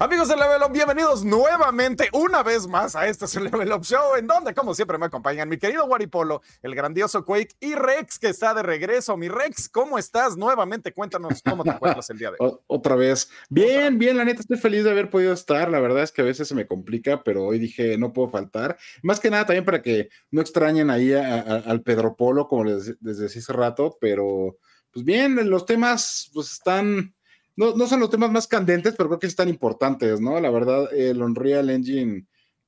Amigos de Level Up, bienvenidos nuevamente, una vez más, a este es el Level Up Show, en donde, como siempre, me acompañan mi querido Waripolo, el grandioso Quake y Rex, que está de regreso. Mi Rex, ¿cómo estás? Nuevamente, cuéntanos cómo te encuentras el día de hoy. Otra vez. Bien, bien, la neta, estoy feliz de haber podido estar. La verdad es que a veces se me complica, pero hoy dije, no puedo faltar. Más que nada, también para que no extrañen ahí al Pedro Polo, como les, les decía hace rato, pero pues bien, los temas pues están no, no son los temas más candentes, pero creo que están importantes, ¿no? La verdad, el Unreal Engine,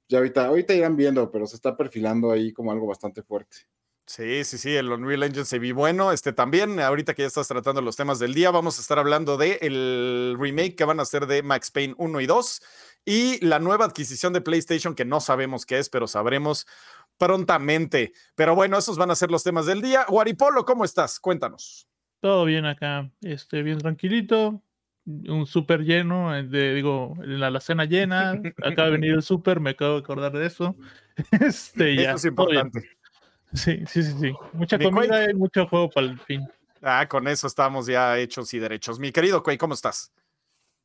ya ahorita, ahorita irán viendo, pero se está perfilando ahí como algo bastante fuerte. Sí, sí, sí, el Unreal Engine se vi bueno. Este también, ahorita que ya estás tratando los temas del día, vamos a estar hablando de el remake que van a hacer de Max Payne 1 y 2 y la nueva adquisición de PlayStation que no sabemos qué es, pero sabremos prontamente. Pero bueno, esos van a ser los temas del día. Guaripolo, ¿cómo estás? Cuéntanos. Todo bien acá, este, bien tranquilito, un súper lleno, eh, de, digo, la, la cena llena, acaba de venir el súper, me acabo de acordar de eso. Este, ya, eso es importante. Sí, sí, sí, sí. Mucha comida y mucho juego para el fin. Ah, con eso estamos ya hechos y derechos. Mi querido Quay, ¿cómo estás?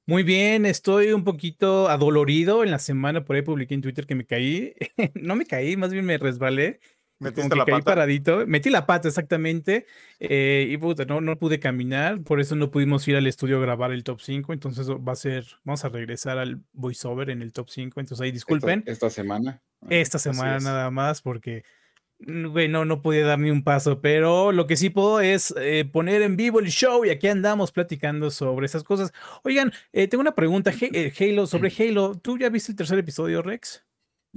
Muy bien, estoy un poquito adolorido. En la semana por ahí publiqué en Twitter que me caí. no me caí, más bien me resbalé Metiste la pata. paradito, metí la pata exactamente eh, y puta, no, no pude caminar, por eso no pudimos ir al estudio a grabar el top 5, entonces va a ser, vamos a regresar al voiceover en el top 5, entonces ahí disculpen. Esta, semana. Esta semana nada más porque, mm, güey, no, pude dar ni un paso, pero lo que sí puedo es eh, poner en vivo el show y aquí andamos platicando sobre esas cosas. Oigan, eh, tengo una pregunta, Halo, sobre Halo, ¿tú ya viste el tercer episodio, Rex?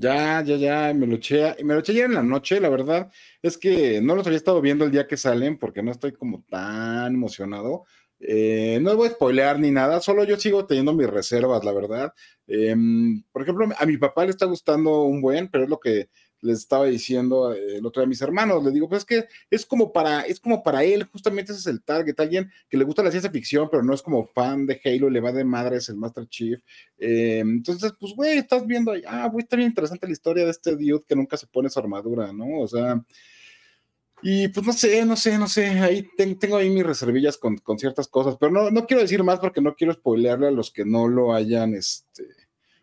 Ya, ya, ya, me lo eché, me lo eché ayer en la noche, la verdad es que no los había estado viendo el día que salen porque no estoy como tan emocionado. Eh, no voy a spoilear ni nada, solo yo sigo teniendo mis reservas, la verdad. Em, por ejemplo, a mi papá le está gustando un buen, pero es lo que les estaba diciendo eh, el otro día a mis hermanos, les digo, pues es que es como para, es como para él, justamente ese es el target, alguien que le gusta la ciencia ficción, pero no es como fan de Halo, le va de madre, es el Master Chief. Eh, entonces, pues, güey, estás viendo ahí, ah, güey, está bien interesante la historia de este dude que nunca se pone su armadura, ¿no? O sea, y pues no sé, no sé, no sé, ahí tengo ahí mis reservillas con, con ciertas cosas, pero no, no quiero decir más porque no quiero spoilearle a los que no lo hayan, este,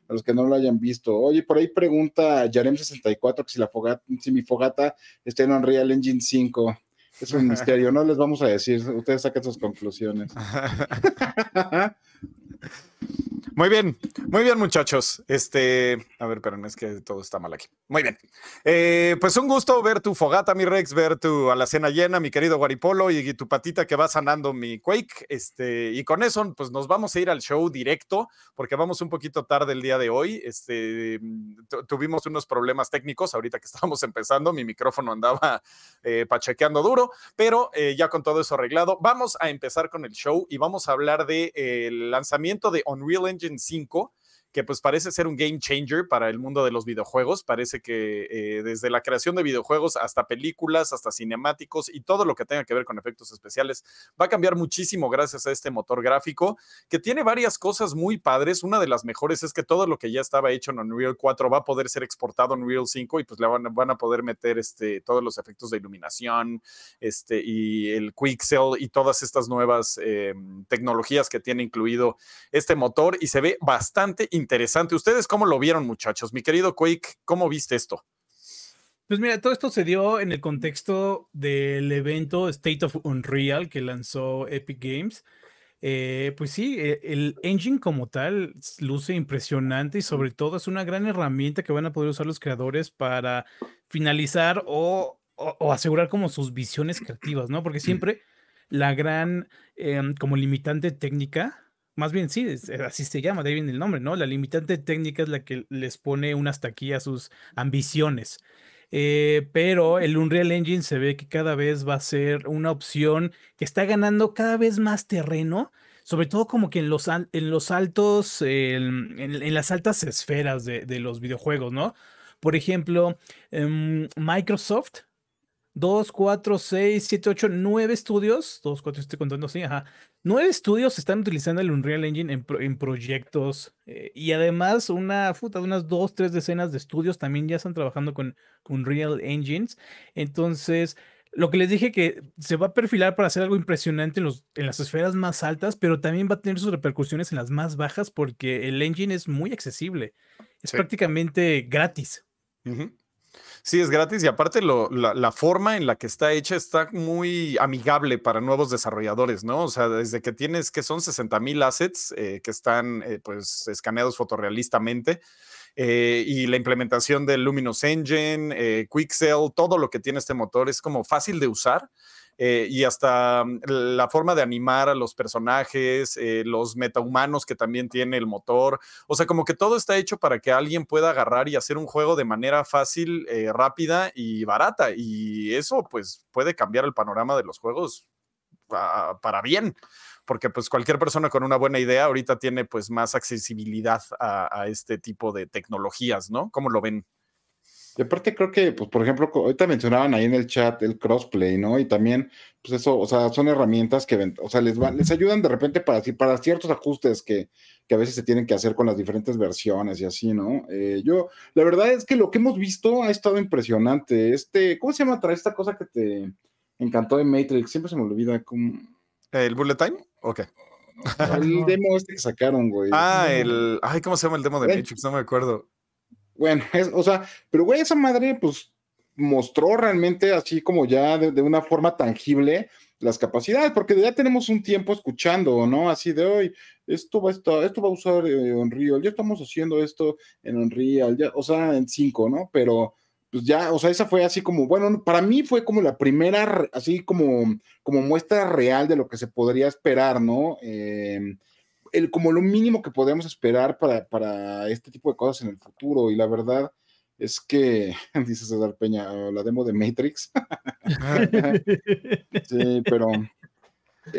a los que no lo hayan visto. Oye, por ahí pregunta Yarem64 que si, la fogata, si mi fogata está en Unreal Engine 5. Es un misterio, no les vamos a decir, ustedes saquen sus conclusiones. Muy bien, muy bien, muchachos. Este, a ver, pero es que todo está mal aquí. Muy bien. Eh, pues un gusto ver tu fogata, mi Rex, ver tu alacena llena, mi querido Guaripolo, y, tu patita que va sanando mi Quake. Este, y con eso, pues nos vamos a ir al show directo, porque vamos un poquito tarde el día de hoy. Este, tuvimos unos problemas técnicos ahorita que estábamos empezando. Mi micrófono andaba eh, pachequeando duro, pero eh, ya con todo eso arreglado, vamos a empezar con el show y vamos a hablar del de, lanzamiento de Unreal Engine 5 que pues parece ser un game changer para el mundo de los videojuegos. Parece que eh, desde la creación de videojuegos hasta películas, hasta cinemáticos y todo lo que tenga que ver con efectos especiales va a cambiar muchísimo gracias a este motor gráfico que tiene varias cosas muy padres. Una de las mejores es que todo lo que ya estaba hecho en Unreal 4 va a poder ser exportado en Unreal 5 y pues le van, a poder meter este, todos los efectos de iluminación este, y el Quixel y todas estas nuevas eh, tecnologías que tiene incluido este motor y se ve bastante interesante interesante. ¿Ustedes cómo lo vieron, muchachos? Mi querido Quake, ¿cómo viste esto? Pues mira, todo esto se dio en el contexto del evento State of Unreal que lanzó Epic Games. Eh, pues sí, e, el engine como tal luce impresionante y sobre todo es una gran herramienta que van a poder usar los creadores para finalizar o, asegurar como sus visiones creativas, ¿no? Porque siempre la gran em, como limitante técnica más bien, sí, así se llama, de ahí viene el nombre, ¿no? La limitante técnica es la que les pone un hasta aquí a sus ambiciones. Eh, pero el Unreal Engine se ve que cada vez va a ser una opción que está ganando cada vez más terreno, sobre todo como que en los, en los altos, en, las altas esferas de, los videojuegos, ¿no? Por ejemplo, em, Microsoft 2, 4, 6, 7, 8, 9 estudios. 2, 4, estoy contando así, ajá. 9 estudios están utilizando el Unreal Engine en, proyectos. Eh, y además, una puta, unas 2, 3 decenas de estudios también ya están trabajando con Unreal Engines. Entonces, lo que les dije que se va a perfilar para hacer algo impresionante en, los, en las esferas más altas, pero también va a tener sus repercusiones en las más bajas porque el engine es muy accesible. Es Sí. prácticamente gratis. Ujú. Sí, es gratis y aparte lo- la, la forma en la que está hecha está muy amigable para nuevos desarrolladores, ¿no? O sea, desde que tienes que son 60 mil assets eh, que están eh, pues escaneados fotorrealistamente eh, y la implementación del Luminous Engine, eh, Quixel, todo lo que tiene este motor es como fácil de usar. Eh, y hasta mm, la forma de animar a los personajes, eh, los metahumanos que también tiene el motor, o sea, como que todo está hecho para que alguien pueda agarrar y hacer un juego de manera fácil, eh, rápida y barata. Y eso pues puede cambiar el panorama de los juegos pa- para bien, porque pues cualquier persona con una buena idea ahorita tiene pues más accesibilidad a, a este tipo de tecnologías, ¿no? ¿Cómo lo ven? Y aparte creo que, pues, por ejemplo, ahorita mencionaban ahí en el chat el crossplay, ¿no? Y también, pues eso, o sea, son herramientas que, o sea, les, va- les ayudan de repente para, para ciertos ajustes que, que a veces se tienen que hacer con las diferentes versiones y así, ¿no? Eh, yo, la verdad es que lo que hemos visto ha estado impresionante. Este, ¿cómo se llama? Trae esta cosa que te encantó de Matrix, siempre se me olvida cómo... ¿El Bullet Time? Ok. El demo este que sacaron, güey. Ah, el. Ay, ¿cómo se llama el demo de. Matrix? No me acuerdo. Bueno, es, o sea, pero güey, esa madre, pues, mostró realmente así como ya de, de una forma tangible las capacidades, porque ya tenemos un tiempo escuchando, ¿no? Así de hoy, esto va a estar, esto va a usar eh, Unreal, ya estamos haciendo esto en Unreal, ya, o sea, en 5, ¿no? Pero pues ya, o sea, esa fue así como, bueno, para mí fue como la primera, así como, como muestra real de lo que se podría esperar, ¿no? Eh, el, como lo mínimo que podemos esperar para, para este tipo de cosas en el futuro. Y la verdad es que, dice César Peña, la demo de Matrix. sí, pero. el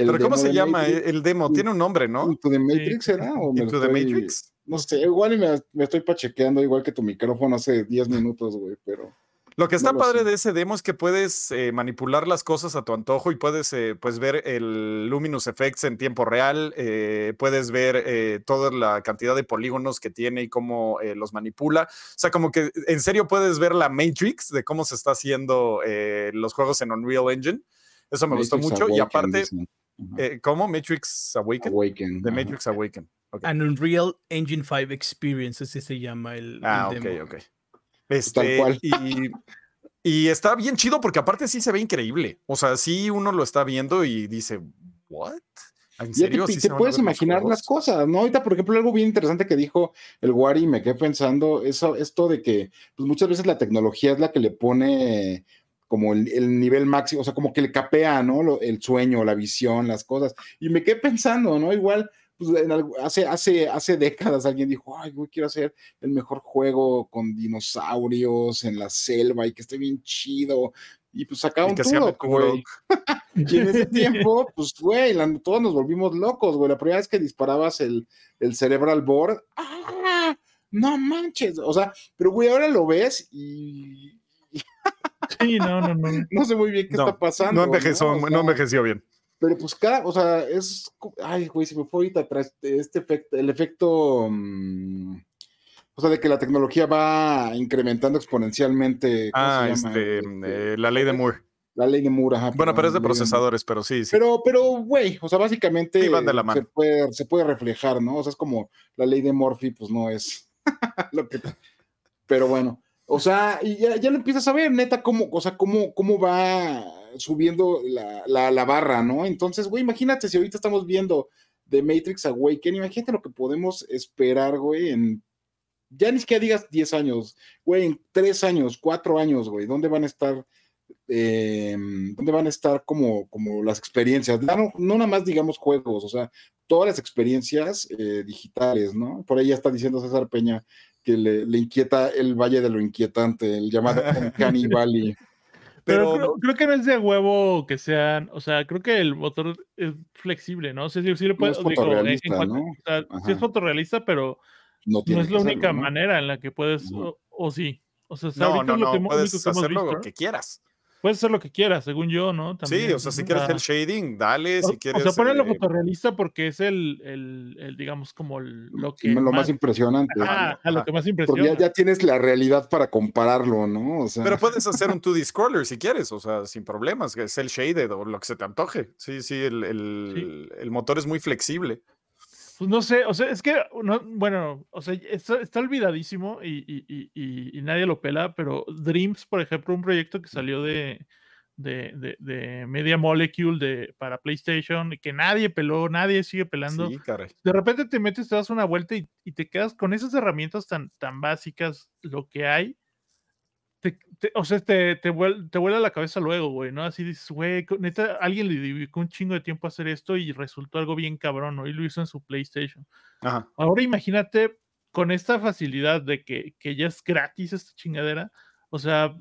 ¿Pero cómo se llama Matrix- el demo? Tiene un nombre, ¿no? ¿Into the Matrix era? ¿O me Into the estoy- Matrix. No sé, igual y me, me estoy pachequeando igual que tu micrófono hace 10 minutos, güey, pero. Lo que está No lo padre sé. de ese demo es que puedes eh, manipular las cosas a tu antojo y puedes eh, pues ver el Luminous Effects en tiempo real, eh, puedes ver eh, toda la cantidad de polígonos que tiene y cómo eh, los manipula. O sea, como que en serio puedes ver la Matrix de cómo se está haciendo eh, los juegos en Unreal Engine. Eso me gustó Matrix mucho. y aparte, eh, ¿cómo? Matrix Awaken. Awaken. The ajá. Matrix Awaken. Ok. An Unreal Engine 5 Experience, así se llama el, el Ah, demo. ok, ok. Este, cual. Y, y está bien chido porque aparte sí se ve increíble. O sea, sí uno lo está viendo y dice, ¿what? ¿En Ya te, puedes imaginar juegos?" las cosas, ¿no? Ahorita, por ejemplo, algo bien interesante que dijo el Wari, y me quedé pensando, eso, esto de que pues, muchas veces la tecnología es la que le pone como el, el nivel máximo, o sea, como que le capea, ¿no? Lo- el sueño, la visión, las cosas. Y me quedé pensando, ¿no? Igual, pues en algo- hace, hace, hace décadas alguien dijo, ay, güey, quiero hacer el mejor juego con dinosaurios en la selva y que esté bien chido. Y pues Y sacaron llame todo, güey. Y en ese tiempo, pues, güey, la- todos nos volvimos locos, güey. La primera vez que disparabas el, el cerebral board, ¡ah! No manches. O sea, pero, güey, ahora lo ves y Sí, no, no, no. no sé muy bien qué No, está pasando. No envejeció, O sea, no envejeció bien. Pero pues cada, o sea, es, ay, güey, se me fue ahorita atrás este efecto, el efecto, mm, o sea, de que la tecnología va incrementando exponencialmente. ¿cómo Ah, se llama? este, Este, eh, la ley de Moore. la ley de Moore, ajá, Bueno, pero es de procesadores, pero sí, sí. Pero, pero, güey, o sea, básicamente Sí, van de la se, mano. puede, se puede reflejar, ¿no? O sea, es como la ley de Murphy, pues no es lo que. Pero bueno, o sea, y ya, ya lo empiezas a ver, neta, cómo, o sea, cómo, cómo va subiendo la, la, la barra, ¿no? Entonces, güey, imagínate si ahorita estamos viendo The Matrix Awaken, imagínate lo que podemos esperar, güey, en. Ya ni siquiera digas 10 años, güey, en 3 años, 4 años, güey, ¿dónde van a estar? eh, dónde van a estar como, como las experiencias, no, no nada más digamos juegos, o sea, todas las experiencias eh, digitales, ¿no? Por ahí ya está diciendo César Peña que le, le inquieta el valle de lo inquietante, el llamado Valley. Pero, Pero- creo, creo que no es de huevo que sean, o sea, creo que el motor es flexible, ¿no? O sea, sí, sí le No puede, es digo, en- fotorrealista, en cuanto- ¿no? o sea, sí es fotorrealista, pero No, no es la única ¿no? manera en la que puedes, o, o sí. O sea, No, ahorita no, lo, que, no, puedes único que visto. lo que quieras. Puedes hacer lo que quieras, según yo, ¿no? sí, o sea, si quieres el shading, dale, si quieres. O sea, ponelo eh, fotorrealista porque es el, el, el, digamos, como el- lo que. lo más impresionante. Ajá, a lo que más Porque impresiona. ya, ya tienes la realidad para compararlo, ¿no? O sea, Pero puedes hacer un 2D scroller si quieres, o sea, sin problemas, que es el shaded o lo que se te antoje. Sí, sí, el, el- el motor es muy flexible. Pues no sé, o sea, es que, no, bueno, o sea, está, está olvidadísimo y, y- y- y- y nadie lo pela, pero Dreams, por ejemplo, un proyecto que salió de, de, de- de Media Molecule de, para PlayStation, y que nadie peló, nadie sigue pelando. Sí, caray. De repente te metes, te das una vuelta y, y te quedas con esas herramientas tan, tan básicas, lo que hay. Te- te- o sea, te, te, vuel- te vuela la cabeza luego, güey, ¿no? Así dices, güey, neta, alguien le dedicó un chingo de tiempo a hacer esto y resultó algo bien cabrón, ¿no? Y lo hizo en su PlayStation. Ajá. Ahora imagínate con esta facilidad de que, que ya es gratis esta chingadera, o sea,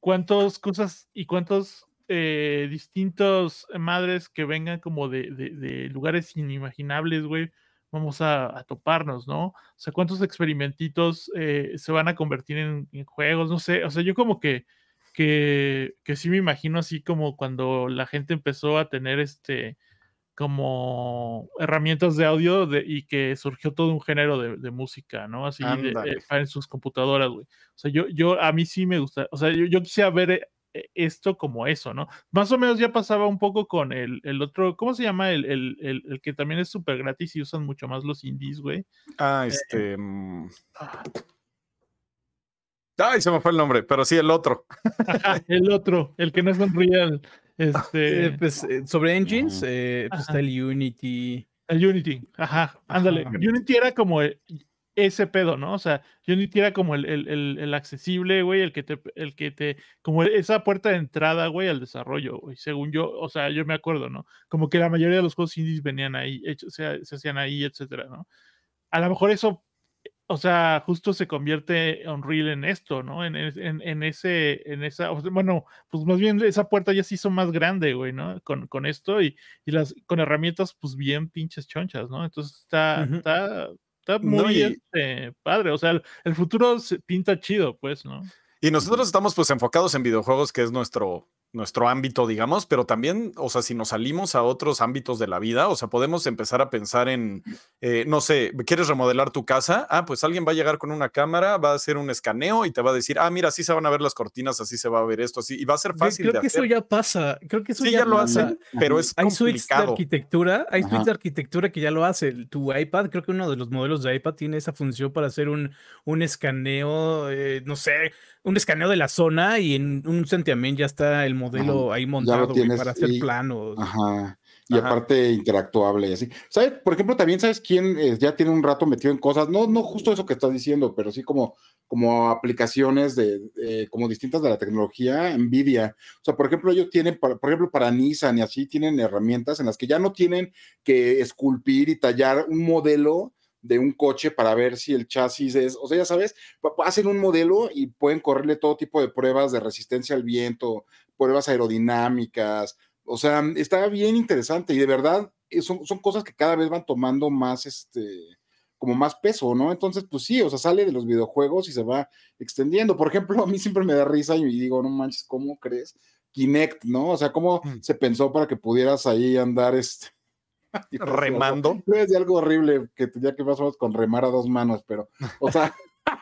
cuántas cosas y cuántos eh, distintos madres que vengan como de, de- de lugares inimaginables, güey, vamos a, a toparnos, ¿no? O sea, cuántos experimentitos eh, se van a convertir en, en juegos, no sé, o sea, yo como que, que, que sí me imagino así como cuando la gente empezó a tener este como herramientas de audio de- y que surgió todo un género de, de música, ¿no? Así de- eh, en sus computadoras, güey. O sea, yo, yo a mí sí me gusta, o sea, yo, yo quisiera ver eh, esto como eso, ¿no? Más o menos ya pasaba un poco con el, el otro, ¿cómo se llama? El, el, el- el que también es súper gratis y usan mucho más los indies, güey. Ah, este. mm. Ay, se me fue el nombre, pero sí el otro. Ajá, el otro, el que no es Unreal, este, Eh, pues, eh, sobre engines, eh, pues está el Unity. el Unity, ajá, ándale. Ajá. Unity era como el- ese pedo, ¿no? O sea, Unity era como el, el, el- el accesible, güey, el que te, el que te, como esa puerta de entrada, güey, al desarrollo, güey, según yo, o sea, yo me acuerdo, ¿no? Como que la mayoría de los juegos indies venían ahí, hechos, se, se hacían ahí, etcétera, ¿no? A lo mejor eso, o sea, justo se convierte Unreal en esto, ¿no? En, en, en ese, en esa, bueno, pues más bien esa puerta ya se hizo más grande, güey, ¿no? Con, con esto y, y las, con herramientas, pues bien pinches chonchas, ¿no? Entonces está, está, está No, muy y- este, padre, o sea, el, el futuro se pinta chido, pues, ¿no? Y nosotros estamos pues enfocados en videojuegos, que es nuestro, nuestro ámbito, digamos, pero también, o sea, si nos salimos a otros ámbitos de la vida, o sea, podemos empezar a pensar en, eh, no sé, ¿quieres remodelar tu casa? Ah, pues alguien va a llegar con una cámara, va a hacer un escaneo y te va a decir, ah, mira, así se van a ver las cortinas, así se va a ver esto, así, y va a ser fácil Creo de que hacer. eso ya pasa. Creo que eso sí, ya, ya lo hacen, pero es Hay suites de complicado. arquitectura, hay suites de arquitectura que ya lo hace. Tu iPad, creo que uno de los modelos de iPad tiene esa función para hacer un, un escaneo, eh, no sé, un escaneo de la zona y en un santiamén ya está el modelo ahí montado güey, para hacer y- planos. Ajá. Y Ajá. aparte interactuable y así. ¿Sabes? Por ejemplo, también sabes quién eh, ya tiene un rato metido en cosas, no, no justo eso que estás diciendo, pero sí como, como aplicaciones de, eh, como distintas de la tecnología, Nvidia. O sea, por ejemplo, ellos tienen, para- por ejemplo, para Nissan y así tienen herramientas en las que ya no tienen que esculpir y tallar un modelo de un coche para ver si el chasis es, o sea, ya sabes, hacen un modelo y pueden correrle todo tipo de pruebas de resistencia al viento, pruebas aerodinámicas, o sea, está bien interesante y de verdad eh, son, son cosas que cada vez van tomando más, este, como más peso, ¿no? Entonces, pues sí, o sea, sale de los videojuegos y se va extendiendo. Por ejemplo, a mí siempre me da risa y digo, no manches, ¿cómo crees? Kinect, ¿no? O sea, ¿cómo Mm. se pensó para que pudieras ahí andar, este... Remando. iba a decir algo horrible, que ya que pasamos con remar a dos manos, pero, o sea,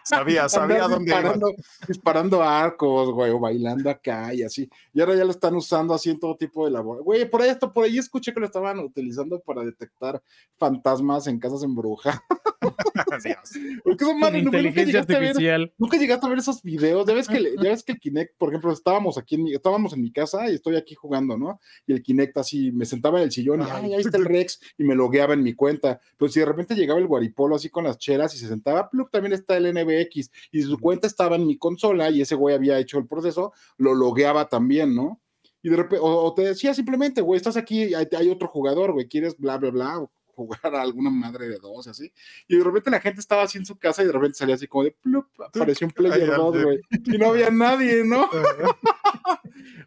Sabía, sabía dónde disparando, disparando arcos, güey, o bailando acá y así. Y ahora ya lo están usando así en todo tipo de labor. Güey, por ahí, esto, por ahí escuché que lo estaban utilizando para detectar fantasmas en casas embrujadas. Dios. Porque son madre, nunca, nunca inteligencia llegaste a ver, artificial. nunca llegaste a ver esos videos. Ya ves que, le- ya ves que el Kinect, por ejemplo, estábamos aquí, en mi- estábamos en mi casa y estoy aquí jugando, ¿no? Y el Kinect así, me sentaba en el sillón y, ay, ahí está el Rex, y me logueaba en mi cuenta. Pero si de repente llegaba el guaripolo así con las chelas y se sentaba, plup, también está el NBX. Y su cuenta estaba en mi consola y ese güey había hecho el proceso, lo logueaba también, ¿no? Y de repente, o, o te decía simplemente, güey, estás aquí, hay, hay otro jugador, güey, quieres bla, bla, bla, jugar a alguna madre de dos, así. Y de repente la gente estaba así en su casa y de repente salía así como de plup, apareció un player Hay 2, alguien. güey. Y no había nadie, ¿no?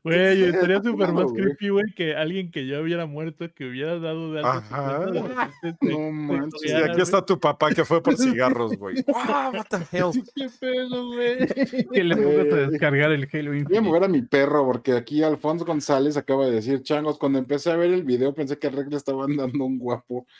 Güey, estaría súper más creepy, güey, que alguien que ya hubiera muerto, que hubiera dado de su Ajá. te- No manches, troleara, aquí está tu papá que fue por cigarros, güey. Wow, what the hell? ¿Qué pedo, güey? Que le pongas a descargar el Halo Voy a Infinite. mover a mi perro porque aquí Alfonso González acaba de decir, changos, cuando empecé a ver el video pensé que a Rec le estaban dando un guapo.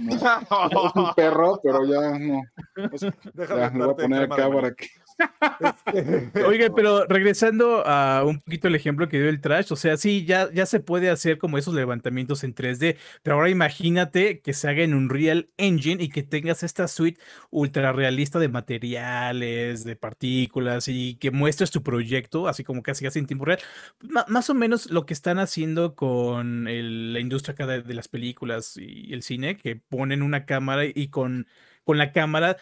No, es un perro, pero ya no. Pues, Déjame ya, lo voy a poner cámara, acá güey. para que... Oiga, pero regresando a un poquito el ejemplo que dio el Trash, o sea, sí, ya, ya se puede hacer como esos levantamientos en 3D, pero ahora imagínate que se haga en un Real Engine y que tengas esta suite ultra realista de materiales, de partículas y que muestres tu proyecto, así como casi casi en tiempo real. Ma- más o menos lo que están haciendo con el- la industria acá de, de las películas y el cine, que ponen una cámara y con, con la cámara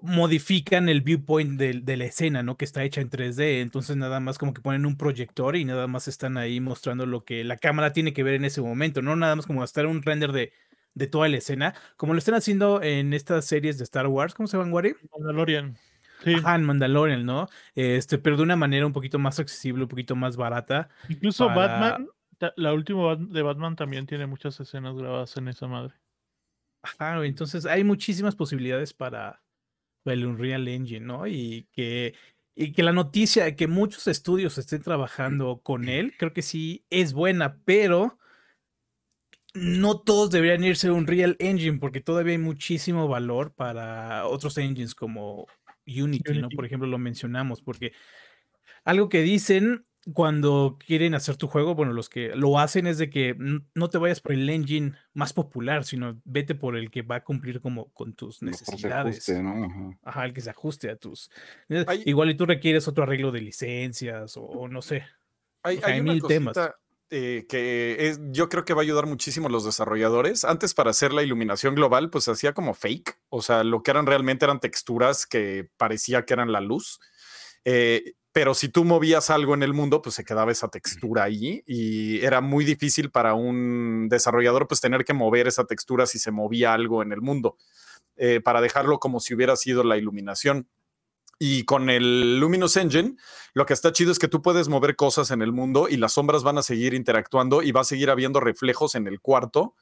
modifican el viewpoint de, de la escena, ¿no? Que está hecha en 3D. Entonces nada más como que ponen un proyector y nada más están ahí mostrando lo que la cámara tiene que ver en ese momento, no nada más como estar un render de, de toda la escena, como lo están haciendo en estas series de Star Wars, ¿cómo se llaman, Wari? Mandalorian. Sí, Ajá, en Mandalorian, ¿no? Este, pero de una manera un poquito más accesible, un poquito más barata. incluso para- Batman, la última de Batman también tiene muchas escenas grabadas en esa madre. Ajá, entonces hay muchísimas posibilidades para el Unreal Engine, ¿no? Y que, y que la noticia de que muchos estudios estén trabajando con él, creo que sí es buena, pero no todos deberían irse a Unreal Engine porque todavía hay muchísimo valor para otros engines como Unity, ¿no? Unity. Por ejemplo, lo mencionamos, porque algo que dicen cuando quieren hacer tu juego, bueno, los que lo hacen es de que no te vayas por el engine más popular, sino vete por el que va a cumplir como con tus necesidades. ajuste, ¿no? Ajá. Ajá, el que se ajuste a tus. Hay- Igual y tú requieres otro arreglo de licencias o, o no sé. Hay, O sea, hay hay una mil temas. eh, que es- yo creo que va a ayudar muchísimo a los desarrolladores. Antes para hacer la iluminación global, pues hacía como fake, o sea, lo que eran realmente eran texturas que parecía que eran la luz. Eh, pero si tú movías algo en el mundo, pues se quedaba esa textura ahí y era muy difícil para un desarrollador pues tener que mover esa textura si se movía algo en el mundo eh, para dejarlo como si hubiera sido la iluminación. Y con el Luminous Engine, lo que está chido es que tú puedes mover cosas en el mundo y las sombras van a seguir interactuando y va a seguir habiendo reflejos en el cuarto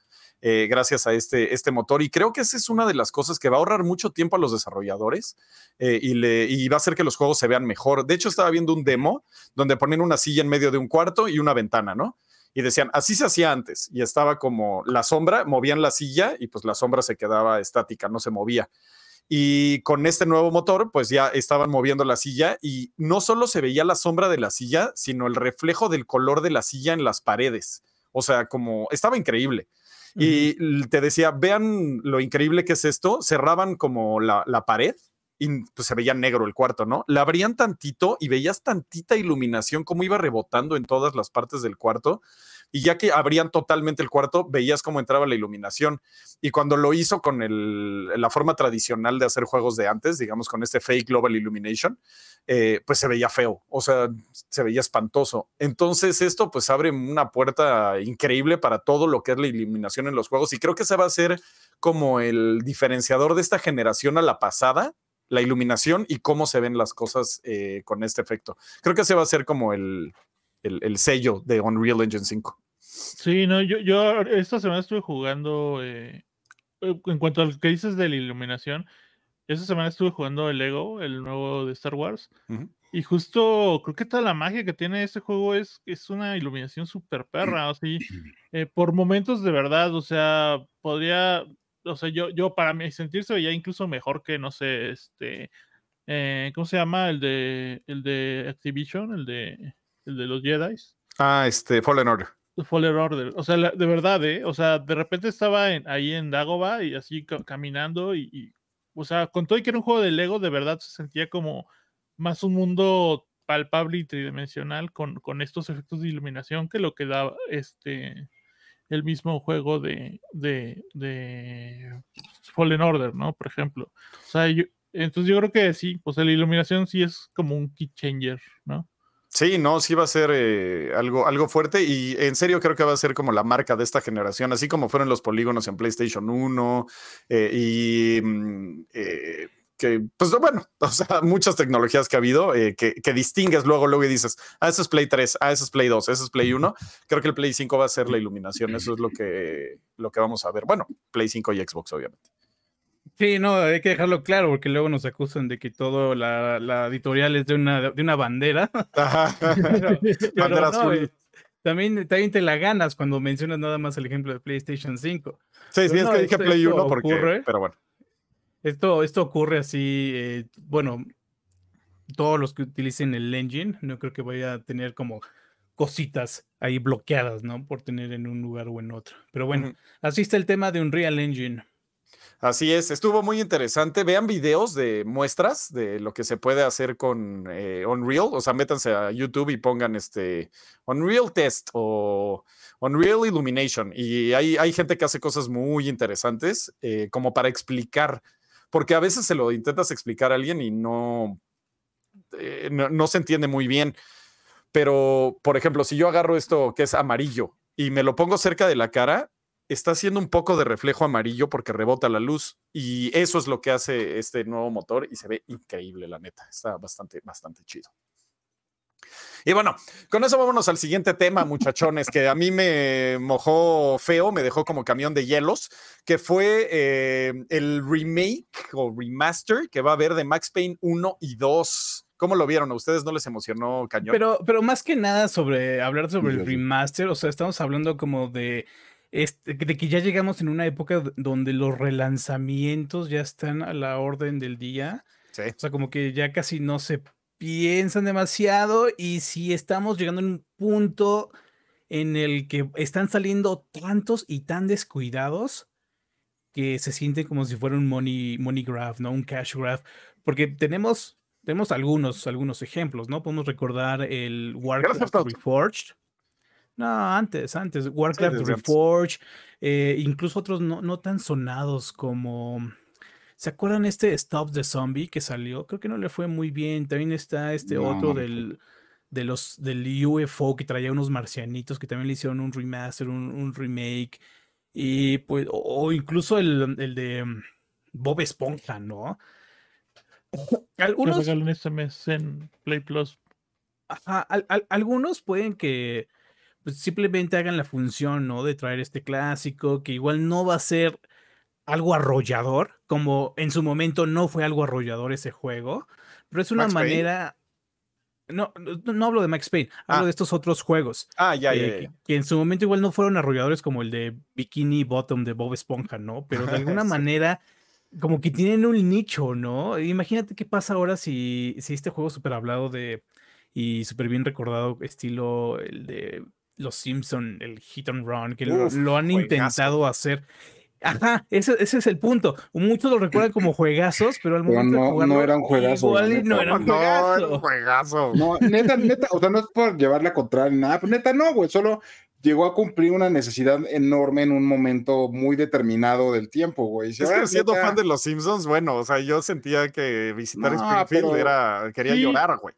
eh, gracias a este, este motor. Y creo que esa es una de las cosas que va a ahorrar mucho tiempo a los desarrolladores eh, y, le, y va a hacer que los juegos se vean mejor. De hecho, estaba viendo un demo donde ponen una silla en medio de un cuarto y una ventana, ¿no? Y decían, así se hacía antes. Y estaba como la sombra, movían la silla y pues la sombra se quedaba estática, no se movía. Y con este nuevo motor, pues ya estaban moviendo la silla y no solo se veía la sombra de la silla, sino el reflejo del color de la silla en las paredes. O sea, como estaba increíble. Y te decía, vean lo increíble que es esto. Cerraban como la, la pared y pues se veía negro el cuarto, ¿no? La abrían tantito y veías tantita iluminación como iba rebotando en todas las partes del cuarto. Y ya que abrían totalmente el cuarto, veías cómo entraba la iluminación. Y cuando lo hizo con la forma tradicional de hacer juegos de antes, digamos con este fake global illumination, eh, pues se veía feo, o sea, se veía espantoso. Entonces esto pues abre una puerta increíble para todo lo que es la iluminación en los juegos y creo que se va a ser como el diferenciador de esta generación a la pasada, la iluminación y cómo se ven las cosas eh, con este efecto. Creo que ese va a ser como el, el- el sello de Unreal Engine 5. Sí, no, yo, yo esta semana estuve jugando, eh, eh, en cuanto a lo que dices de la iluminación, esta semana estuve jugando el Lego, el nuevo de Star Wars, y justo creo que toda la magia que tiene este juego es, es una iluminación súper perra, así, eh, por momentos de verdad, o sea, podría, o sea, yo, yo para mí sentirse veía incluso mejor que, no sé, este, eh, ¿cómo se llama? El de, el de Activision, el de, el de los Jedi's. Ah, este, Fallen Order. Fallen Order. O sea, la- de verdad, ¿eh? O sea, de repente estaba en- ahí en Dagoba y así ca- caminando y, y, o sea, con todo y que era un juego de Lego, de verdad se sentía como más un mundo palpable y tridimensional con, con estos efectos de iluminación que lo que da este el mismo juego de, de, de Fallen Order, ¿no? Por ejemplo. O sea, yo- entonces yo creo que sí, pues la iluminación sí es como un key changer, ¿no? Sí, no, sí va a ser eh, algo, algo fuerte y en serio creo que va a ser como la marca de esta generación, así como fueron los polígonos en PlayStation 1 eh, y mm, eh, que, pues bueno, o sea, muchas tecnologías que ha habido eh, que, que, distingues luego, luego y dices, ah, eso es Play 3, ah, eso es Play 2, eso es Play 1. Creo que el Play 5 va a ser la iluminación, eso es lo que, lo que vamos a ver. Bueno, Play 5 y Xbox, obviamente. Sí, no, hay que dejarlo claro porque luego nos acusan de que todo la, la editorial es de una, de una bandera. bandera azul. También, también te la ganas cuando mencionas nada más el ejemplo de PlayStation 5. Sí, sí, es que dije Play 1 porque, ocurre, pero bueno. Esto, esto ocurre así, eh, bueno, todos los que utilicen el engine, no creo que vaya a tener como cositas ahí bloqueadas, ¿no? Por tener en un lugar o en otro. Pero bueno, así está el tema de Unreal Engine. Así es, estuvo muy interesante. Vean videos de muestras de lo que se puede hacer con eh, Unreal. O sea, métanse a YouTube y pongan este Unreal Test o Unreal Illumination. Y hay, hay gente que hace cosas muy interesantes eh, como para explicar, porque a veces se lo intentas explicar a alguien y no, eh, no se entiende muy bien. Pero, por ejemplo, si yo agarro esto que es amarillo y me lo pongo cerca de la cara, está haciendo un poco de reflejo amarillo porque rebota la luz y eso es lo que hace este nuevo motor y se ve increíble, la neta. Está bastante, bastante chido. Y bueno, con eso vámonos al siguiente tema, muchachones, que a mí me mojó feo, me dejó como camión de hielos, que fue eh, el remake o remaster que va a haber de Max Payne 1 y 2. ¿Cómo lo vieron? ¿A ustedes no les emocionó cañón? Pero, pero más que nada sobre hablar sobre el remaster, o sea, estamos hablando como de este, de que ya llegamos en una época donde los relanzamientos ya están a la orden del día. O sea, como que ya casi no se piensan demasiado y si estamos llegando a un punto en el que están saliendo tantos y tan descuidados que se siente como si fuera un money, money graph, ¿no? Un cash graph. Porque tenemos, tenemos algunos, algunos ejemplos, ¿no? Podemos recordar el Warcraft Reforged. No, antes, antes. Warcraft Reforged, eh, incluso otros no, no, tan sonados como. ¿Se acuerdan este Stop the Zombie que salió? Creo que no le fue muy bien. También está este otro del, de los, del UFO que traía unos marcianitos que también le hicieron un remaster, un, remake. Y pues, o, incluso el, el, de mm, Bob Esponja, ¿no? Algunos. este mes en Play Plus. Ajá, algunos pueden que pues simplemente hagan la función, ¿no? De traer este clásico, que igual no va a ser algo arrollador, como en su momento no fue algo arrollador ese juego, pero es una manera... No, no, hablo de Max Payne, hablo ah. de estos otros juegos. Ah, ya, ya, ya. Que, en su momento igual no fueron arrolladores como el de Bikini Bottom de Bob Esponja, ¿no? Pero de alguna manera como que tienen un nicho, ¿no? Imagínate qué pasa ahora si, si este juego súper hablado de y súper bien recordado, estilo el de los Simpson, el hit and run, que lo, han intentado hacer. Ajá, ese, ese, es el punto. Muchos lo recuerdan como juegazos, pero al momento no, no eran juegazos. Igual no eran juegazos. juegazo. No, neta, neta, o sea, no es por llevarle a contraria ni nada, pero neta no, güey, solo llegó a cumplir una necesidad enorme en un momento muy determinado del tiempo, güey. es que siendo fan de los Simpsons, bueno, o sea, yo sentía que visitar Springfield era, quería llorar, güey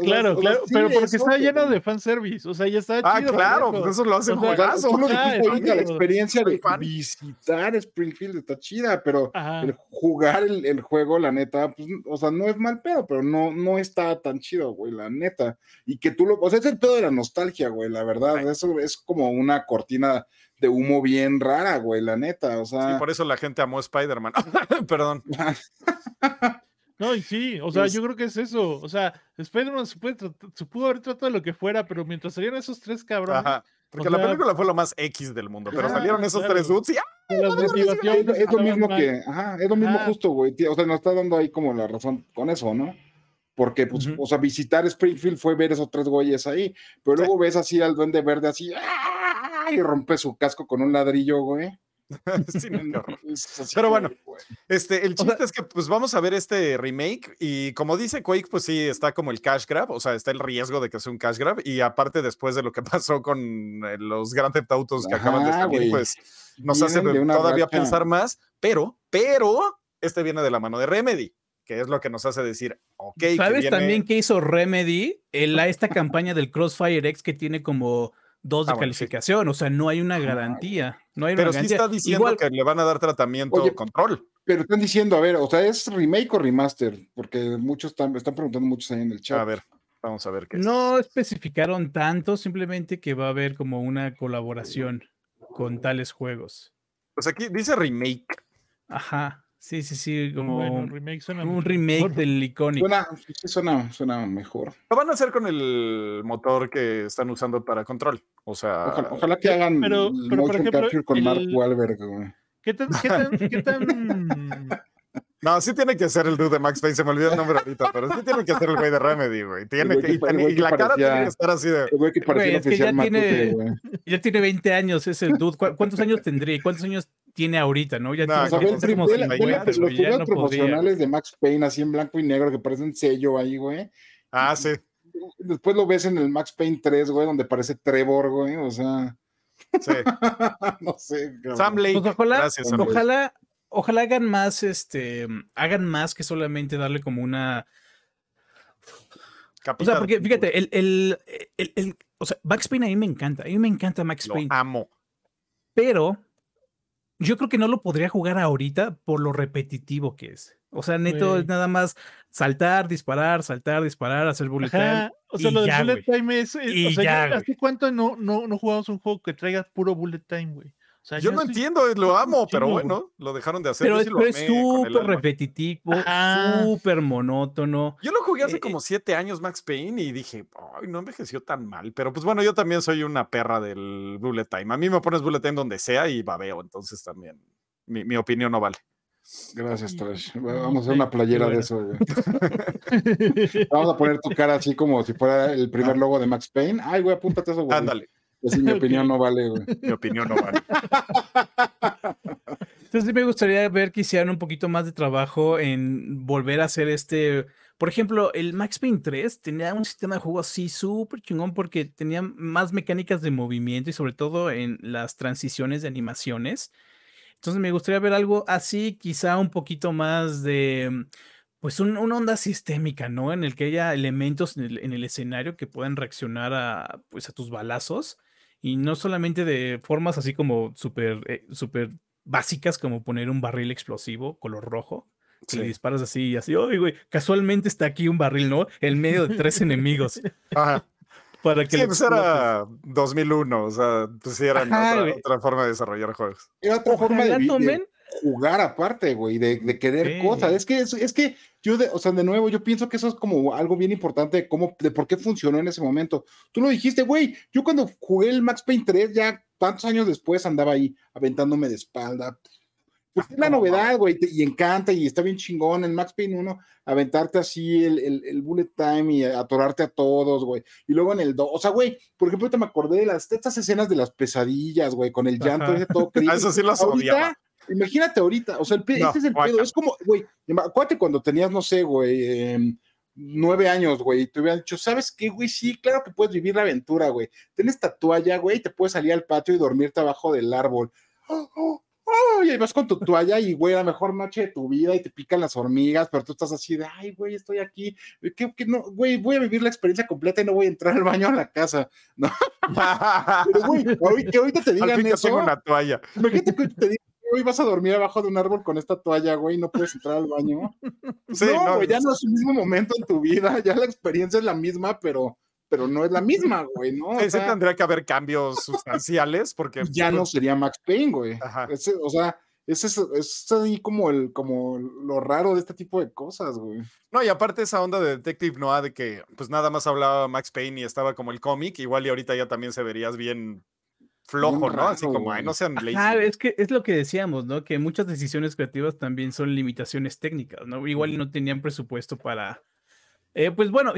claro, claro, pero porque está lleno de fanservice, o sea, ya está ah, claro, pues eso lo hace juegazo. la experiencia de visitar Springfield está chida, pero el jugar el, juego, la neta, pues, o sea, no es mal pedo, pero no, no está tan chido, güey, la neta. Y que tú lo, o sea, es el pedo de la nostalgia, güey, la verdad, eso es como una cortina de humo bien rara, güey, la neta, o sea. Sí, por eso la gente amó Spider-Man. Perdón. No, y sí, o sea, yo creo que es eso. O sea, Spider-Man se, pudo haber tratado de lo que fuera, pero mientras salieron esos tres cabrones. Ajá. Porque la película fue lo más X del mundo, pero salieron esos tres dudes y ¡ah! Es, lo mismo que, ajá, es lo mismo justo, güey. O sea, nos está dando ahí como la razón con eso, ¿no? Porque, pues, o sea, visitar Springfield fue ver esos tres güeyes ahí, pero luego ves así al duende verde así, ¡ah! y rompe su casco con un ladrillo, güey. Pero bueno, este, el chiste es que pues vamos a ver este remake y como dice Quake, pues sí, está como el cash grab, o sea, está el riesgo de que sea un cash grab y aparte después de lo que pasó con eh, los Grand Theft Autos que acaban de salir, pues nos hace todavía pensar más, pero, pero, este viene de la mano de Remedy que es lo que nos hace decir, ok. ¿Sabes también qué hizo Remedy? en esta campaña del Crossfire X que tiene como dos de ah, calificación, o sea, no hay una garantía. No hay Pero sí está diciendo que le van a dar tratamiento control. Pero están diciendo, a ver, o sea, ¿es remake o remaster? Porque muchos están, están preguntando muchos ahí en el chat. A ver, vamos a ver qué es. No especificaron tanto, simplemente que va a haber como una colaboración con tales juegos. Pues aquí dice remake. Ajá, sí, sí, sí, como Bueno, un remake suena un remake mejor. del Iconic. Suena, sí, suena, suena mejor. Lo van a hacer con el motor que están usando para control. O sea, Ojalá, ojalá que hagan pero- el pero, por motion ejemplo, capture con Mark Wahlberg, güey. ¿Qué tan, qué tan, qué tan- no, sí tiene que ser el dude de Max Payne. Se me olvidó el nombre ahorita, pero sí tiene que ser el güey de Remedy, güey. Tiene que, que y, la cara tiene que estar así de. El güey que parecía Güey, el es que ya Matute, tiene- güey. Ya tiene 20 años ese dude. ¿Cu- ¿Cuántos años tendría? ¿Cuántos años tiene ahorita, no? Ya No, tiene O sea, que ve, como ve- como ve la- ve la- 50, los ya no promocionales de Max Payne así en blanco y negro que parece un sello ahí, güey. Ah, sí. Después lo ves en el Max Payne 3, güey, donde parece Trevor, güey. O sea, sí. no sé. cabrón. Sam Lake. Pues ojalá, Gracias, Sam Lake. ojalá, ojalá hagan más, este, hagan más que solamente darle como una. O Capita sea, porque fíjate, el, el, el- el- o sea, Max Payne a mí me encanta, a mí me encanta Max Lo Payne, amo. pero yo creo que no lo podría jugar ahorita por lo repetitivo que es. O sea, neto es nada más saltar, disparar, saltar, disparar, hacer bullet time. O sea, y lo del ya, bullet güey. time es. es- Y o sea, ya, ya, ¿hace cuánto no, no, no jugamos un juego que traiga puro bullet time, güey? O sea, Yo no estoy- entiendo, lo amo, pero bueno, lo dejaron de hacer. Pero, sí pero es súper repetitivo, súper monótono. Yo lo jugué hace Eh, como siete años, Max Payne, y dije, ay, no envejeció tan mal. Pero pues bueno, yo también soy una perra del bullet time. A mí me pones bullet time donde sea y babeo, entonces también mi, mi opinión no vale. Gracias, Trash. Vamos a hacer una playera de eso, güey. Vamos a poner tu cara así como si fuera el primer logo de Max Payne. Ay, güey, apúntate eso, güey. Ándale, Así mi opinión no vale, güey. mi opinión no vale. Entonces sí me gustaría ver que hicieran un poquito más de trabajo en volver a hacer este. Por ejemplo, el Max Payne 3 tenía un sistema de juego así súper chingón porque tenía más mecánicas de movimiento y sobre todo en las transiciones de animaciones. Entonces me gustaría ver algo así, quizá un poquito más de, pues un- una onda sistémica, ¿no? En el que haya elementos en el, en el escenario que puedan reaccionar a, pues, a tus balazos y no solamente de formas así como súper eh, súper básicas como poner un barril explosivo color rojo. Le Sí. disparas así y así, oye, güey, casualmente está aquí un barril, ¿no? En medio de tres enemigos Ajá. para que Sí, pues era 2001, o sea, pues sí, era Ajá, otra, forma de desarrollar juegos. Era otra forma de, Ojalá vi- de tomen jugar aparte, güey, de, de querer Sí. cosas. Es que, es, es que yo, de, o sea, de nuevo, yo pienso que eso es como algo bien importante de cómo, de por qué funcionó en ese momento. Tú lo dijiste, güey, yo cuando jugué el Max Payne 3, ya tantos años después andaba ahí aventándome de espalda. Pues es la ¿Cómo novedad, güey, te- y encanta y está bien chingón en Max Payne 1, aventarte así el, el, el bullet time y atorarte a todos, güey. Y luego en el 2, o sea, güey, por ejemplo, ahorita me acordé de las, de estas escenas de las pesadillas, güey, con el llanto Ajá. ese todo creepy. eso sí Ahorita, odiaba. Imagínate ahorita, o sea, el No, este es el guácala. pedo, es como, güey, acuérdate cuando tenías, no sé, güey, em, nueve años, güey, y te hubieran dicho, ¿sabes qué, güey? Sí, claro que puedes vivir la aventura, güey. Tienes esta toalla, güey, y te puedes salir al patio y dormirte abajo del árbol. Oh, oh, oh, y ahí vas con tu toalla y, güey, la mejor noche de tu vida y te pican las hormigas, pero tú estás así de, ay, güey, estoy aquí. ¿Qué, qué no? Güey, voy a vivir la experiencia completa y no voy a entrar al baño a la casa. Pero, güey, que ahorita te Al digan fin eso. tengo una toalla. Imagínate que te digan, hoy vas a dormir abajo de un árbol con esta toalla, güey, no puedes entrar al baño. Sí, no, no, güey, ya no es el mismo momento en tu vida, ya la experiencia es la misma, pero, pero no es la misma, güey, ¿no? O Sí, tendría que haber cambios sustanciales porque ya no sería Max Payne, güey. Ajá. Ese- o sea, ese es, es ahí como el, como lo raro de este tipo de cosas, güey. No, y aparte esa onda de Detective Noah de que pues nada más hablaba Max Payne y estaba como el cómic, igual y ahorita ya también se verías bien flojo, ¿no? Así como, ay, no sean lazy. Ajá, es que es lo que decíamos, ¿no? Que muchas decisiones creativas también son limitaciones técnicas, ¿no? Igual y no tenían presupuesto para. eh, pues bueno,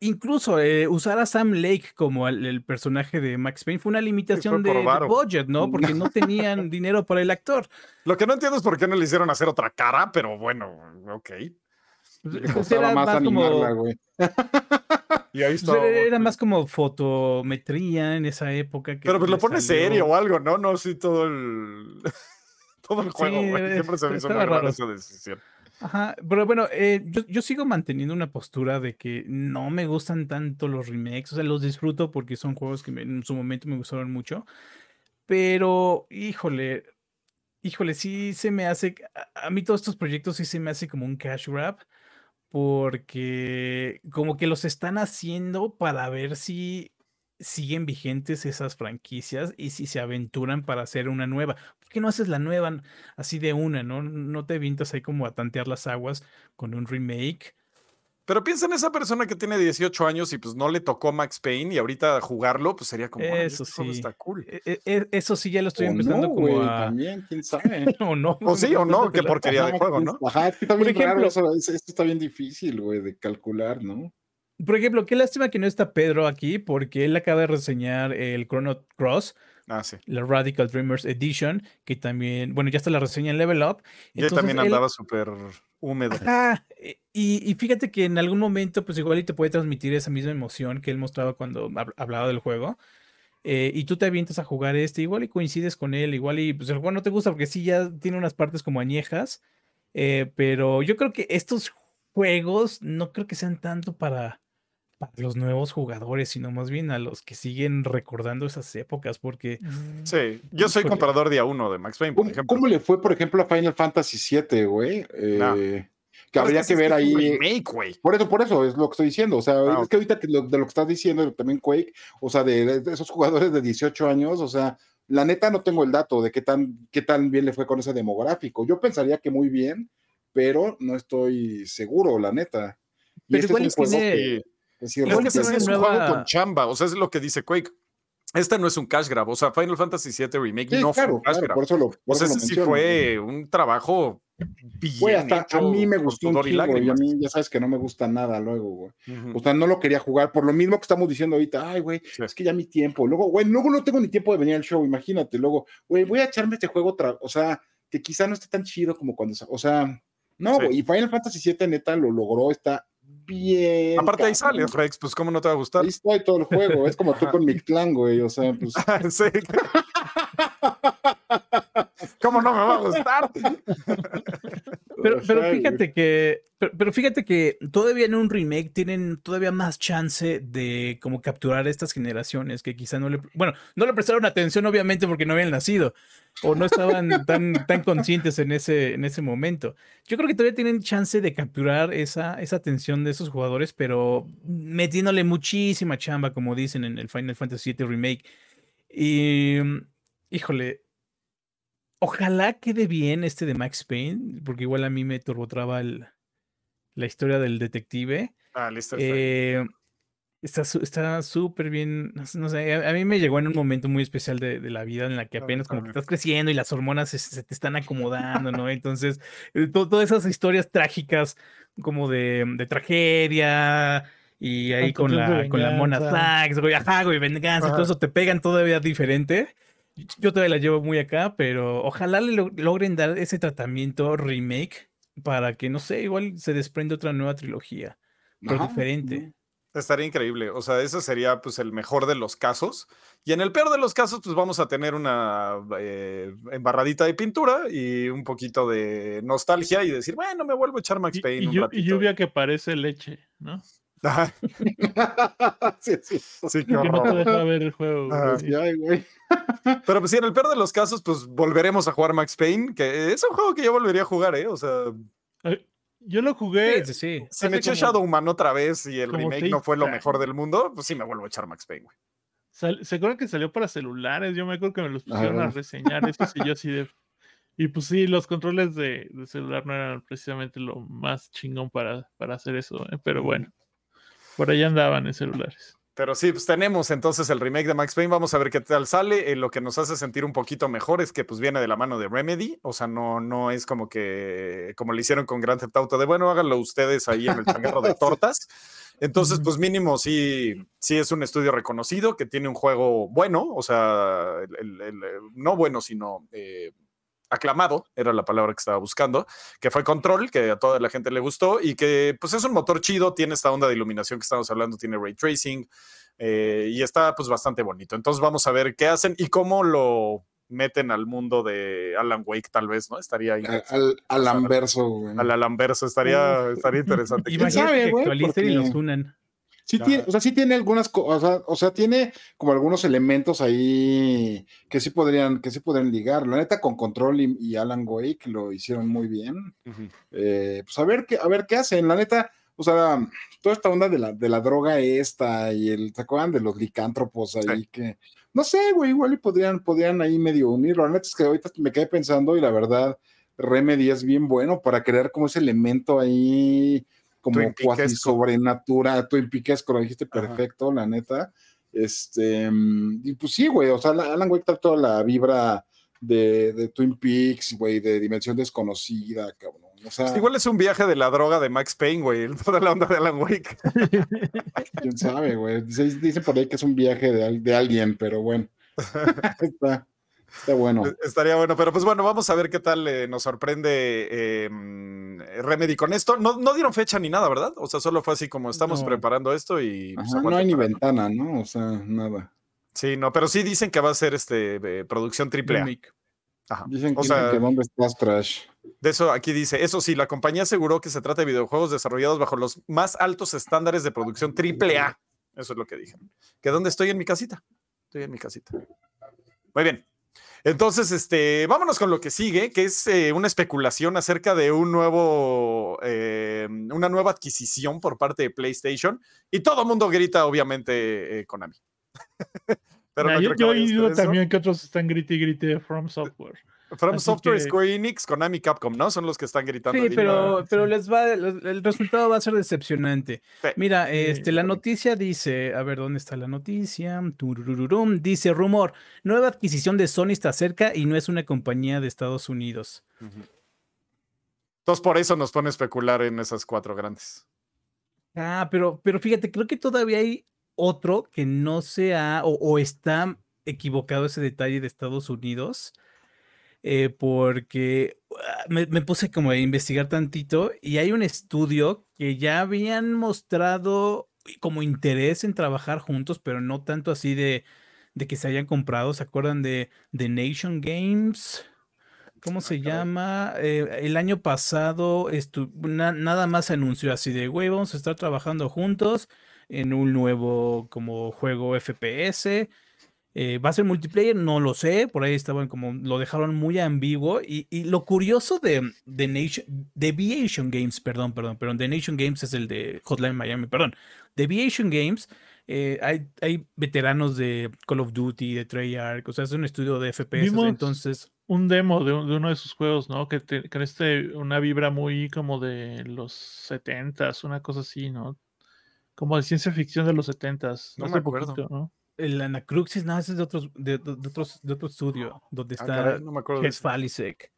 incluso eh, usar a Sam Lake como el, el personaje de Max Payne fue una limitación de, por de varo. budget, ¿no? Porque no tenían dinero para el actor. Lo que no entiendo es por qué no le hicieron hacer otra cara, pero bueno, ok. Pues, Le pues, costaba era más más como, animarla, güey. Y ahí pues, está. era más como fotometría en esa época. que Pero pues lo pone salió. serio o algo, ¿no? No, sí, todo el. todo el juego, Sí, güey. Siempre se me hizo estaba muy raro. esa decisión. Ajá, pero bueno, eh, yo, yo sigo manteniendo una postura de que no me gustan tanto los remakes, o sea, los disfruto porque son juegos que me- en su momento me gustaron mucho, pero híjole, híjole, sí se me hace, a, a mí todos estos proyectos sí se me hace como un cash grab, porque como que los están haciendo para ver si siguen vigentes esas franquicias y si se aventuran para hacer una nueva. ¿Por qué no haces la nueva así de una, no? No te avientas ahí como a tantear las aguas con un remake. Pero piensa en esa persona que tiene 18 años y pues no le tocó Max Payne y ahorita jugarlo, pues sería como, "Órale, Eso este sí. está cool. E- e- e- Eso sí ya lo estoy O empezando no, como a... también, quién sabe. O no. O sí o no, qué porquería de juego, ¿no? Ajá, es que está Por raro ejemplo- eso, es- esto está bien difícil, güey, de calcular, ¿no? Por ejemplo, qué lástima que no está Pedro aquí porque él acaba de reseñar el Chrono Cross, Ah, sí. la Radical Dreamers Edition, que también, bueno, ya está la reseña en Level Up. Y él Entonces, también él- andaba súper húmedo. Ajá, e- Y, y fíjate que en algún momento, pues igual y te puede transmitir esa misma emoción que él mostraba cuando hab- hablaba del juego. eh, y tú te avientas a jugar este, igual y coincides con él, igual y pues el juego no te gusta porque sí ya tiene unas partes como añejas. eh, pero yo creo que estos juegos no creo que sean tanto para, para los nuevos jugadores, sino más bien a los que siguen recordando esas épocas, porque Sí, yo soy Híjole. comprador día uno de Max Payne, por ¿Cómo, ejemplo. cómo le fue, por ejemplo, a Final Fantasy VII, güey? No. Eh, que Pero habría que ver ahí. remake, güey. Por eso, por eso es lo que estoy diciendo. O sea, Ah, es que ahorita lo- de lo que estás diciendo también Quake, o sea, de, de esos jugadores de 18 años, o sea, la neta no tengo el dato de qué tan, qué tan bien le fue con ese demográfico. Yo pensaría que muy bien, pero no estoy seguro, la neta. Y Pero este igual es un es juego tiene- que- que sí Es que es es un nueva- juego con chamba, o sea, es lo que dice Quake. Este no es un cash grab, o sea, Final Fantasy VII Remake Sí, no fue un cash claro, grab. por eso lo, por o sea, ese sí fue un trabajo bien Güey, hasta a mí me gustó un chingo, y a mí ya sabes que no me gusta nada luego, güey. O sea, no lo quería jugar por lo mismo que estamos diciendo ahorita. Ay, güey, Sí. es que ya mi tiempo. Luego, güey, luego no tengo ni tiempo de venir al show, imagínate. Luego, güey, voy a echarme este juego otra, o sea, que quizá no esté tan chido como cuando, o sea, no, Sí. güey. Y Final Fantasy VII neta lo logró, está bien. Aparte ahí sale, cabrón. Rex, pues cómo no te va a gustar. Ahí estoy todo el juego, es como tú con Mictlán, güey, o sea, pues. Sí. ¿Cómo no me va a gustar? Pero, pero fíjate que, pero, pero fíjate que todavía en un remake tienen todavía más chance de como capturar estas generaciones que quizá no le, bueno, no le prestaron atención obviamente porque no habían nacido o no estaban tan, tan conscientes en ese, en ese momento. Yo creo que todavía tienen chance de capturar esa, esa atención de esos jugadores, pero metiéndole muchísima chamba, como dicen en el Final Fantasy VII Remake. Y, híjole, Ojalá quede bien este de Max Payne, porque igual a mí me turbotraba el- la historia del detective. Ah, listo. Eh, está súper bien. No, sé- a, a mí me llegó en un momento muy especial de, de la vida en la que apenas como que estás creciendo y las hormonas se, se te están acomodando, ¿no? Entonces, eh, to- todas esas historias trágicas como de, de tragedia. Y ahí con la, con la Mona. Flax, güey, ajá, güey, venganza, y todo Ajá. eso te pegan todavía diferente. Yo todavía la llevo muy acá, pero ojalá le lo- logren dar ese tratamiento remake para que, no sé, igual se desprende otra nueva trilogía, pero Ajá, diferente. Estaría increíble. O sea, ese sería pues el mejor de los casos. Y en el peor de los casos, pues vamos a tener una eh, embarradita de pintura y un poquito de nostalgia y decir, bueno, me vuelvo a echar Max Y, Payne. y un y ratito". lluvia que parece leche, ¿no? Ajá, sí, sí. sí, Que no te horror. deja ver el juego. Ajá. güey. Sí, ay, güey. Pero pues sí, en el peor de los casos, pues volveremos a jugar Max Payne, que es un juego que yo volvería a jugar, ¿eh? O sea, Yo lo jugué. Sí, sí, sí. si Hace me eché como- Shadowman otra vez y el remake no fue lo mejor del mundo, pues sí me vuelvo a echar Max Payne, güey. Sal- ¿Se acuerdan que salió para celulares? Yo me acuerdo que me los pusieron a reseñar eso y yo así de... Y pues sí, los controles de, de celular no eran precisamente lo más chingón para, para hacer eso, ¿eh? pero bueno, por ahí andaban en celulares. Pero sí, pues tenemos entonces el remake de Max Payne. Vamos a ver qué tal sale. Eh, lo que nos hace sentir un poquito mejor es que pues viene de la mano de Remedy. O sea, no, no es como que como le hicieron con Grand Theft Auto de bueno, háganlo ustedes ahí en el changarro de tortas. Entonces, pues mínimo sí, sí es un estudio reconocido que tiene un juego bueno, o sea, el- el- el- el- no bueno, sino eh, aclamado, era la palabra que estaba buscando, que fue Control, que a toda la gente le gustó y que pues es un motor chido, tiene esta onda de iluminación que estamos hablando, tiene ray tracing eh, y está pues bastante bonito. Entonces vamos a ver qué hacen y cómo lo meten al mundo de Alan Wake tal vez, ¿no? Estaría Al, interesante. al, al. Al Alan Verso estaría, estaría interesante. ¿Quién Imagínate sabe, que güey? actualicen y los unan. Sí tiene, o sea, sí tiene algunas cosas, o sea, tiene como algunos elementos ahí que sí podrían, que sí podrían ligar. La neta, con Control y, y Alan Wake lo hicieron muy bien. Eh, pues a ver qué, a ver qué hacen. La neta, o sea, toda esta onda de la, de la droga esta y el, ¿se acuerdan de los licántropos ahí Sí. que, no sé, güey, igual y podrían, podrían ahí medio unirlo. La neta es que ahorita me quedé pensando y la verdad, Remedy es bien bueno para crear como ese elemento ahí como cuasi sobrenatural, Twin Peakesco, lo dijiste Ajá. perfecto, la neta. Este, mm, y pues sí, güey, o sea, la- Alan Wake trae toda la vibra de, de Twin Peaks, güey, de dimensión desconocida, cabrón. O sea, Igual es un viaje de la droga de Max Payne, güey. Toda la onda de Alan Wake. quién sabe, güey. Dice- por ahí que es un viaje de, de alguien, pero bueno. está, está bueno. Estaría bueno, pero pues bueno, vamos a ver qué tal eh, nos sorprende eh, Remedy con esto. No, no dieron fecha ni nada, ¿verdad? O sea, solo fue así como estamos No. preparando esto y... pues, Ajá, no hay ni para- ventana, ¿no? O sea, nada. Sí, no, pero sí dicen que va a ser este eh, producción triple A. Ajá. Dicen que, O sea, que Trash. de eso aquí dice, eso sí, la compañía aseguró que se trata de videojuegos desarrollados bajo los más altos estándares de producción triple A. Eso es lo que dijeron. ¿Que dónde estoy en mi casita? Estoy en mi casita. Muy bien. Entonces, este, vámonos con lo que sigue, que es eh, una especulación acerca de un nuevo, eh, una nueva adquisición por parte de PlayStation. Y todo el mundo grita, obviamente, eh, Konami. Pero Ah, no yo, he oído también que otros están grite y grite From Software. From así Software, que- Square Enix, Konami, Capcom, ¿no? Son los que están gritando. Sí, pero, pero sí. les va, el resultado va a ser decepcionante. Sí. Mira, Sí, este, la noticia dice, a ver, ¿dónde está la noticia? Turururum, dice rumor, nueva adquisición de Sony está cerca y no es una compañía de Estados Unidos. Entonces, por eso nos pone a especular en esas cuatro grandes. Ah, pero, pero fíjate, creo que todavía hay otro que no se ha o, o está equivocado ese detalle de Estados Unidos. Eh, porque ah, me, me puse como a investigar tantito y hay un estudio que ya habían mostrado como interés en trabajar juntos, pero no tanto así de, de que se hayan comprado. ¿Se acuerdan de The Nation Games? ¿Cómo se llama? Eh, el año pasado na- nada más anunció así de, güey, vamos a estar trabajando juntos en un nuevo como juego FPS. Eh, ¿Va a ser multiplayer? No lo sé. Por ahí estaban como, lo dejaron muy ambiguo. Y, y lo curioso de, de Nation, Deviation Games, perdón, perdón, perdón, The Nation Games es el de Hotline Miami, perdón. Deviation Games, eh, hay, hay veteranos de Call of Duty, de Treyarch, o sea, es un estudio de FPS, Vimos- entonces... Un demo de, un- de uno de sus juegos, ¿no? Que, te, que este, una vibra muy como de los 70s, una cosa así, ¿no? Como de ciencia ficción de los 70s. No me acuerdo. poquito, ¿no? El Anacruxis, no, ese es de, otros, de, de- de otros, de otro estudio, donde Ah, está caray, no me acuerdo de. Falisek.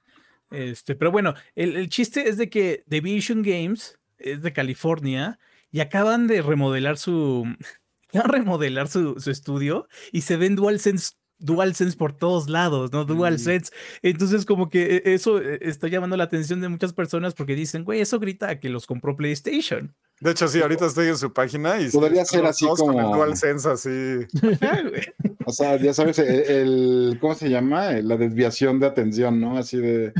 Este, pero bueno, el, el chiste es de que Deviation Games es de California y acaban de remodelar su. acaban de remodelar su, su estudio y se ven DualSense. DualSense por todos lados, ¿no? DualSense. Entonces, como que eh, eso eh, está llamando la atención de muchas personas porque dicen, güey, eso grita a que los compró PlayStation. De hecho, sí, ahorita estoy en su página y Podría ser así dos con el como- DualSense así. O sea, ya sabes, el, el- ¿cómo se llama? La desviación de atención, ¿no? Así de,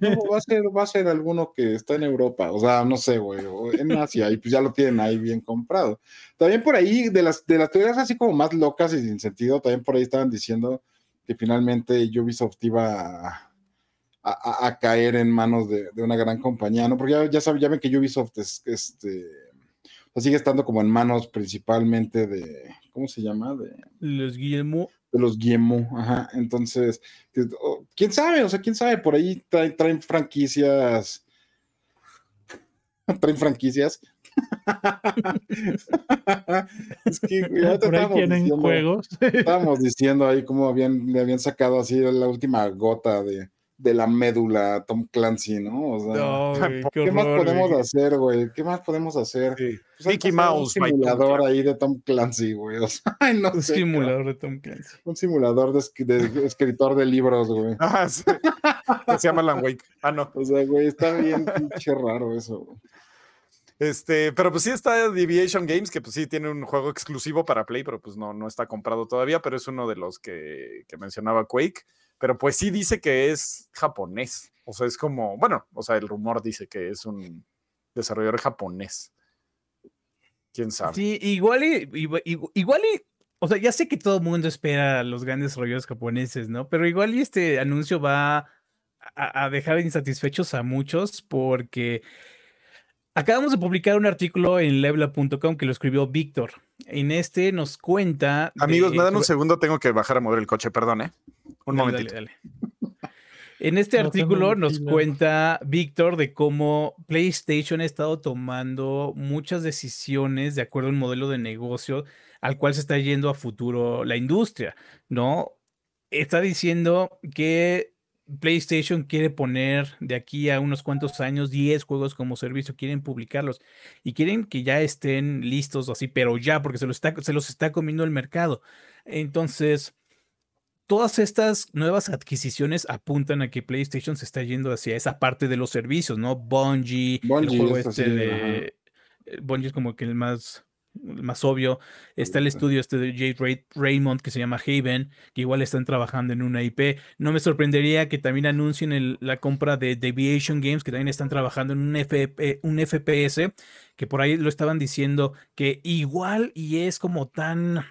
no, va a ser, va a ser alguno que está en Europa, o sea, no sé, güey, o en Asia, y pues ya lo tienen ahí bien comprado. También por ahí, de las, de las teorías así como más locas y sin sentido, también por ahí estaban diciendo que finalmente Ubisoft iba a, a- a caer en manos de, de una gran compañía, ¿no? Porque ya, ya saben, ya ven que Ubisoft es, este, sea, sigue estando como en manos principalmente de, ¿cómo se llama? De, Los Guillermo. de los Guillemot, ajá, entonces, que- o- quién sabe, o sea, quién sabe, por ahí traen, traen franquicias, traen franquicias. es que güey, ahorita Por ahí estábamos tienen diciendo- juegos. Estábamos diciendo ahí cómo habían, le habían sacado así la última gota de, de la médula Tom Clancy, ¿no? O sea, No, güey, qué ¿qué más podemos güey. hacer, güey? ¿Qué más podemos hacer? Sí. Pues Mickey Mouse, Un simulador ahí de Tom Clancy, güey. O sea, ay, no Un sé, simulador de Tom Clancy. Un simulador de, esc- de escritor de libros, güey. Ah, sí. Que se llama Alan Wake. Ah, no. O sea, güey, está bien pinche raro eso. güey. Este, pero pues sí está Deviation Games, que pues sí tiene un juego exclusivo para Play, pero pues no, no está comprado todavía, pero es uno de los que, que mencionaba Quake. Pero pues sí dice que es japonés. O sea, es como, bueno, o sea, el rumor dice que es un desarrollador japonés. quién sabe. Sí, igual y, igual, y, o sea, ya sé que todo el mundo espera los grandes rollos japoneses, ¿no? Pero igual y este anuncio va a, a dejar insatisfechos a muchos porque acabamos de publicar un artículo en levela.com que lo escribió Víctor. En este nos cuenta... Amigos, de- me dan un segundo, tengo que bajar a mover el coche, perdón, ¿eh? Un Dale, momentito. dale, dale. En este No artículo nos cuenta Víctor de cómo PlayStation ha estado tomando muchas decisiones de acuerdo a un modelo de negocio al cual se está yendo a futuro la industria, ¿no? Está diciendo que PlayStation quiere poner de aquí a unos cuantos años 10 juegos como servicio, quieren publicarlos y quieren que ya estén listos así, pero ya, porque se los está, se los está comiendo el mercado. Entonces, todas estas nuevas adquisiciones apuntan a que PlayStation se está yendo hacia esa parte de los servicios, ¿no? Bungie, Bungie, el juego este de... eh, Bungie es como que el más, más obvio. Está el estudio este de Jade Ray- Raymond que se llama Haven, que igual están trabajando en una IP. No me sorprendería que también anuncien el- la compra de Deviation Games, que también están trabajando en un, FP un FPS, que por ahí lo estaban diciendo que igual y es como tan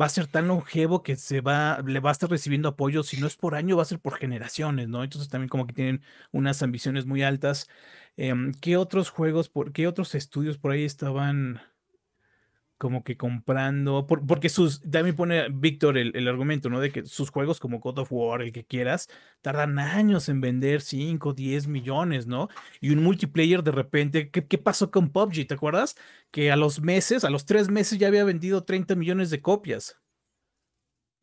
va a ser tan longevo que se va, le va a estar recibiendo apoyo, si no es por año, va a ser por generaciones, ¿no? Entonces también como que tienen unas ambiciones muy altas. Em, ¿qué otros juegos, por, qué otros estudios por ahí estaban como que comprando? Por- porque sus, también pone Víctor el, el argumento, ¿no? De que sus juegos como God of War, el que quieras, tardan años en vender 5, 10 millones, ¿no? Y un multiplayer de repente, ¿qué, qué pasó con PUBG? ¿Te acuerdas? Que a los meses, a los tres meses ya había vendido 30 millones de copias.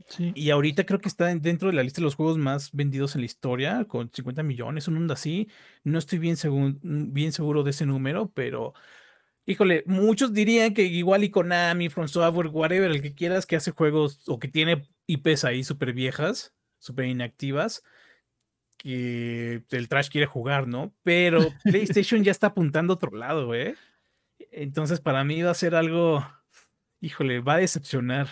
Sí. Y ahorita creo que está en- dentro de la lista de los juegos más vendidos en la historia, con 50 millones, un mundo así. No estoy bien, segun- bien seguro de ese número, pero híjole, muchos dirían que igual y Konami, From Software, whatever, el que quieras que hace juegos o que tiene IPs ahí súper viejas, súper inactivas, que el trash quiere jugar, ¿no? Pero PlayStation ya está apuntando a otro lado, ¿eh? Entonces para mí va a ser algo, híjole, va a decepcionar.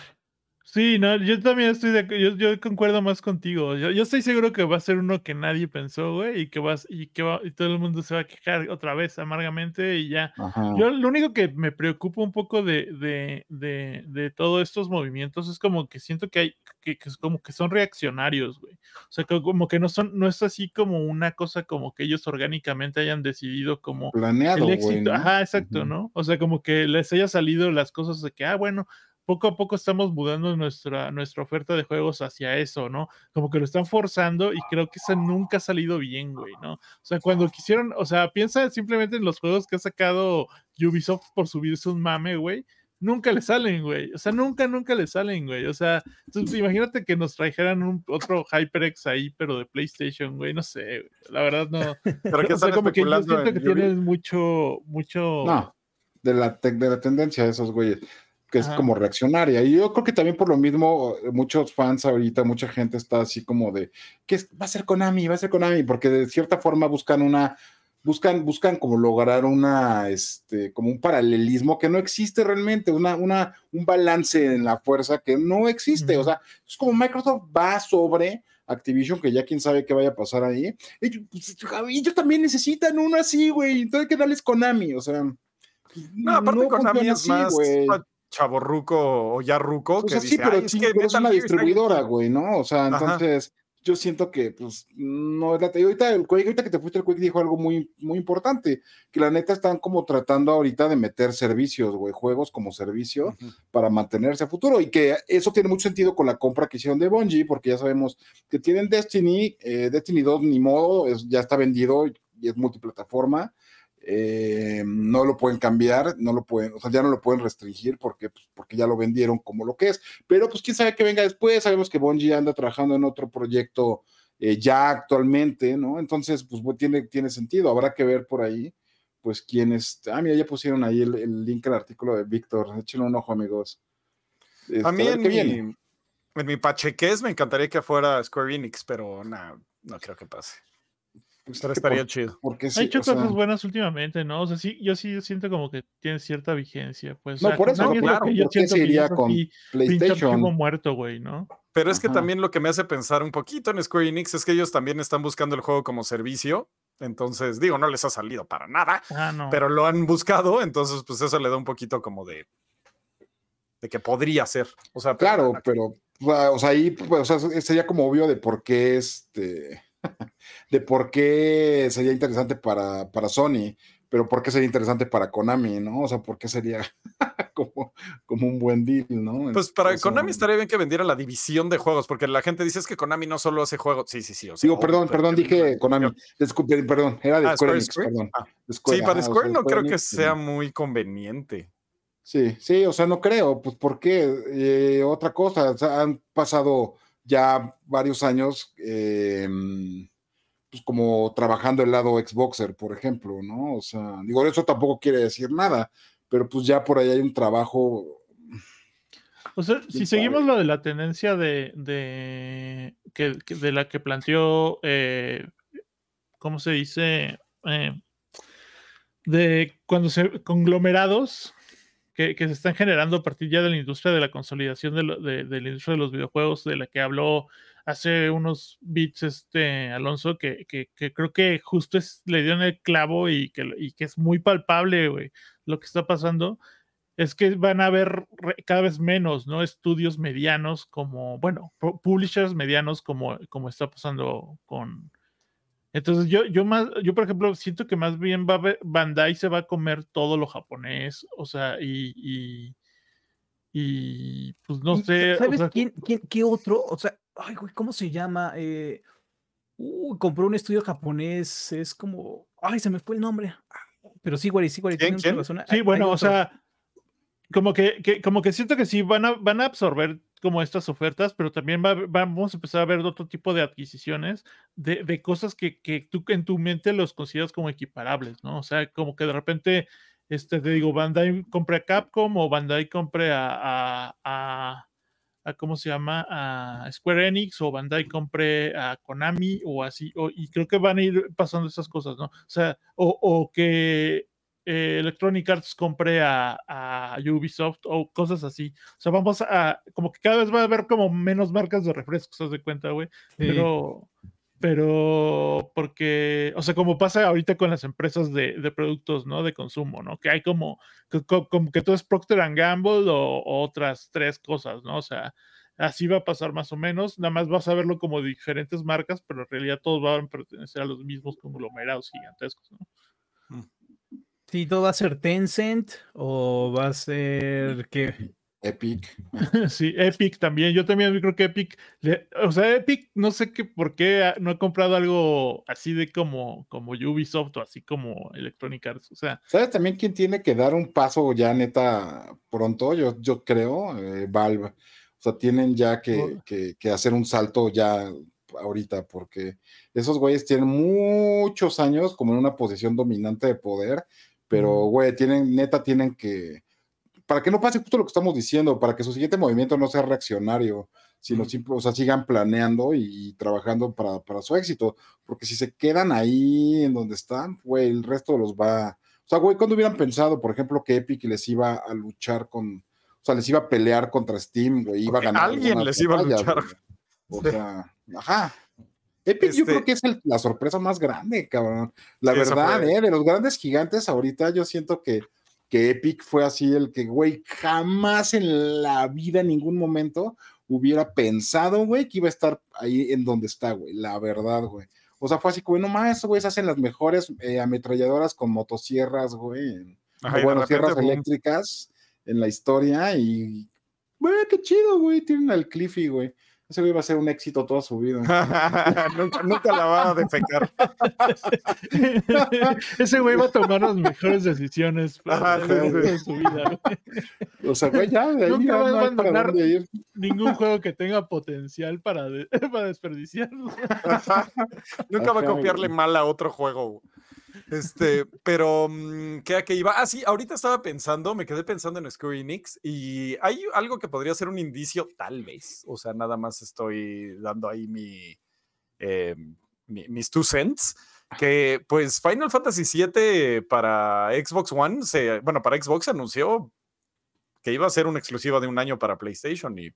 Sí, no, yo también estoy de yo, yo concuerdo más contigo. Yo, yo estoy seguro que va a ser uno que nadie pensó, güey, y que vas, y que va, y todo el mundo se va a quejar otra vez amargamente y ya. Ajá. Yo lo único que me preocupa un poco de, de, de, de todos estos movimientos es como que siento que hay, que, que es como que son reaccionarios, güey. O sea, que como que no son, no es así como una cosa como que ellos orgánicamente hayan decidido como Planeado, el güey. éxito, ¿no? ajá, exacto. ¿no? O sea, como que les haya salido las cosas de que, ah, bueno, poco a poco estamos mudando nuestra, nuestra oferta de juegos hacia eso, ¿no? Como que lo están forzando y creo que eso nunca ha salido bien, güey, ¿no? O sea, cuando quisieron, o sea, piensa simplemente en los juegos que ha sacado Ubisoft por subirse un mame, güey. Nunca le salen, güey. O sea, nunca, nunca le salen, güey. O sea, entonces, imagínate que nos trajeran un, otro HyperX ahí, pero de PlayStation, güey. No sé, güey. La verdad no. Pero que O sea, como que yo siento en que Ubi? tienes mucho, mucho. No, de la, de la tendencia de esos güeyes, que es Ajá. como reaccionaria. Y yo creo que también por lo mismo, eh, muchos fans ahorita, mucha gente está así como de, que va a ser Konami? Va a ser Konami, porque de cierta forma buscan una, buscan, buscan como lograr una, este, como un paralelismo que no existe realmente, una, una, un balance en la fuerza que no existe. O sea, es como Microsoft va sobre Activision, que ya quién sabe qué vaya a pasar ahí. Ellos, pues, ellos también necesitan uno así, güey. Entonces que darles Konami, o sea. No, aparte Konami funciona es así, más. Chaborruco o ya ruco O que dice, pero, "Ay, es que pero es una distribuidora, chido". güey, ¿no? O sea, Ajá. entonces yo siento que, pues, no es la. y ahorita, el Quake, ahorita que te fuiste, el Quake dijo algo muy, muy importante: que la neta están como tratando ahorita de meter servicios, güey, juegos como servicio Ujú. para mantenerse a futuro. Y que eso tiene mucho sentido con la compra que hicieron de Bungie, porque ya sabemos que tienen Destiny, eh, Destiny 2, ni modo, es- ya está vendido y es multiplataforma. Eh, no lo pueden cambiar, no lo pueden, o sea, ya no lo pueden restringir porque, pues, porque ya lo vendieron como lo que es. Pero pues quién sabe que venga después, sabemos que Bungie anda trabajando en otro proyecto eh, ya actualmente, ¿no? Entonces, pues tiene, tiene sentido, habrá que ver por ahí, pues quiénes, ah, mira, ya pusieron ahí el, el link al artículo de Víctor, échenle un ojo, amigos. Este, A mí en qué mi, en mi me encantaría que fuera Square Enix, pero nah, no creo que pase. Pues, Pero es que estaría por- chido. porque Ha sí, hecho o sea, cosas buenas últimamente, ¿no? O sea, sí, yo sí siento como que tiene cierta vigencia. Pues, No, o sea, por eso, lo claro, que yo ¿por qué siento se iría con PlayStation? muerto, güey, ¿no? Pero es que Ajá. también lo que me hace pensar un poquito en Square Enix es que ellos también están buscando el juego como servicio. Entonces, digo, no les ha salido para nada, Ah, no. pero lo han buscado, entonces pues eso le da un poquito como de de que podría ser. O sea, pero Claro, pero, o sea, ahí pues, o sea, sería como obvio de por qué este, de por qué sería interesante para, para Sony, pero por qué sería interesante para Konami, ¿no? O sea, por qué sería como, como un buen deal, ¿no? Pues para O sea, Konami estaría bien que vendiera la división de juegos, porque la gente dice es que Konami no solo hace juegos. Sí, sí, sí. o sea, Digo, obvio, perdón, perdón, dije Konami. Disculpe, perdón, era de Ah, Square Square, Enix, Square. perdón. Ah, Square, sí, para o Square sea, no Square creo que sea muy conveniente. Sí, sí, o sea, no creo, pues ¿por qué? Eh, otra cosa, o sea, han pasado ya varios años, eh, pues como trabajando el lado Xboxer, por ejemplo, ¿no? O sea, digo, eso tampoco quiere decir nada, pero pues ya por ahí hay un trabajo, O sea, si seguimos lo de la tendencia de, de, que, que- de la que planteó, eh, ¿cómo se dice? Eh, de cuando se conglomerados que, que se están generando a partir ya de la industria de la consolidación de, lo- de- de la industria de los videojuegos, de la que habló hace unos bits este Alonso, que, que- que creo que justo es, le dio en el clavo y que, y que es muy palpable, güey, lo que está pasando es que van a haber cada vez menos, ¿no? Estudios medianos como, bueno, pu- publishers medianos como, como está pasando con... Entonces yo, yo más, yo por ejemplo siento que más bien va a haber- Bandai se va a comer todo lo japonés, o sea, y, y, y, pues no ¿Y sé, o ¿Sabes sea, quién, quién, qué otro? O sea, ay, güey, ¿cómo se llama? Eh, uy, compró un estudio japonés, es como, ay, se me fue el nombre. Pero sí, güey, sí, güey, ¿Quién, tiene razón. Sí, Hay- bueno, hay o sea, como que, que- como que siento que sí van a, van a absorber como estas ofertas, pero también va, vamos a empezar a ver otro tipo de adquisiciones de, de cosas que, que tú en tu mente los consideras como equiparables, ¿no? O sea, como que de repente, este, te digo, Bandai compre a Capcom o Bandai compre a, a, a- a, ¿cómo se llama? A Square Enix o Bandai compre a Konami o así, o- y creo que van a ir pasando esas cosas, ¿no? O sea, o, o que eh, Electronic Arts compre a, a Ubisoft o cosas así. O sea, vamos a, como que cada vez va a haber como menos marcas de refrescos, ¿te das de cuenta, güey? Sí. Pero, pero, porque, o sea, como pasa ahorita con las empresas de, de productos, ¿no? De consumo, ¿no? Que hay como, que, co- como que todo es Procter and Gamble o, o otras tres cosas, ¿no? O sea, así va a pasar más o menos. Nada más vas a verlo como de diferentes marcas, pero en realidad todos van a pertenecer a los mismos conglomerados gigantescos, ¿no? Sí, todo va a ser Tencent o va a ser qué. Epic. Sí, Epic también. Yo también creo que Epic, le- o sea, Epic, no sé qué, por qué no ha comprado algo así de como, como Ubisoft o así como Electronic Arts. O sea, ¿Sabes también quién tiene que dar un paso ya neta pronto? Yo, yo creo, eh, Valve. O sea, tienen ya que, Oh. que- que hacer un salto ya ahorita, porque esos güeyes tienen muchos años como en una posición dominante de poder, pero, güey, tienen, neta, tienen que, para que no pase justo lo que estamos diciendo, para que su siguiente movimiento no sea reaccionario, sino simple, o sea, sigan planeando y, y trabajando para, para su éxito, porque si se quedan ahí en donde están, güey, el resto los va, o sea, güey, cuando hubieran pensado, por ejemplo, que Epic les iba a luchar con, o sea, les iba a pelear contra Steam, güey, iba a ganar. alguien les iba a luchar. O sea, ajá. Epic yo Este- creo que es el- la sorpresa más grande, cabrón. La esa verdad, eh, de los grandes gigantes ahorita yo siento que, que Epic fue así el que, güey, jamás en la vida, en ningún momento, hubiera pensado, güey, que iba a estar ahí en donde está, güey. La verdad, güey. O sea, fue así como, no más, güey, se hacen las mejores eh, ametralladoras con motosierras, güey. Ajá, bueno, sierras boom. eléctricas en la historia y, güey, qué chido, güey, tienen al Cliffy, güey. Ese güey va a ser un éxito toda su vida. nunca, nunca la va a defecar. ese güey va a tomar las mejores decisiones Ajá, de su vida. güey. O sea, güey, ya de ahí Nunca ya va a abandonar. Ningún juego que tenga potencial para, de- para desperdiciarlo. Nunca va a copiarle güey. mal a otro juego. Este, pero mm, ¿qué a qué iba? Ah, sí, ahorita estaba pensando, me quedé pensando en Square Enix y hay algo que podría ser un indicio, tal vez. O sea, nada más estoy dando ahí mi, eh, mi- mis two cents. Que pues Final Fantasy VII para Xbox One, se, bueno, para Xbox se anunció que iba a ser una exclusiva de un año para PlayStation y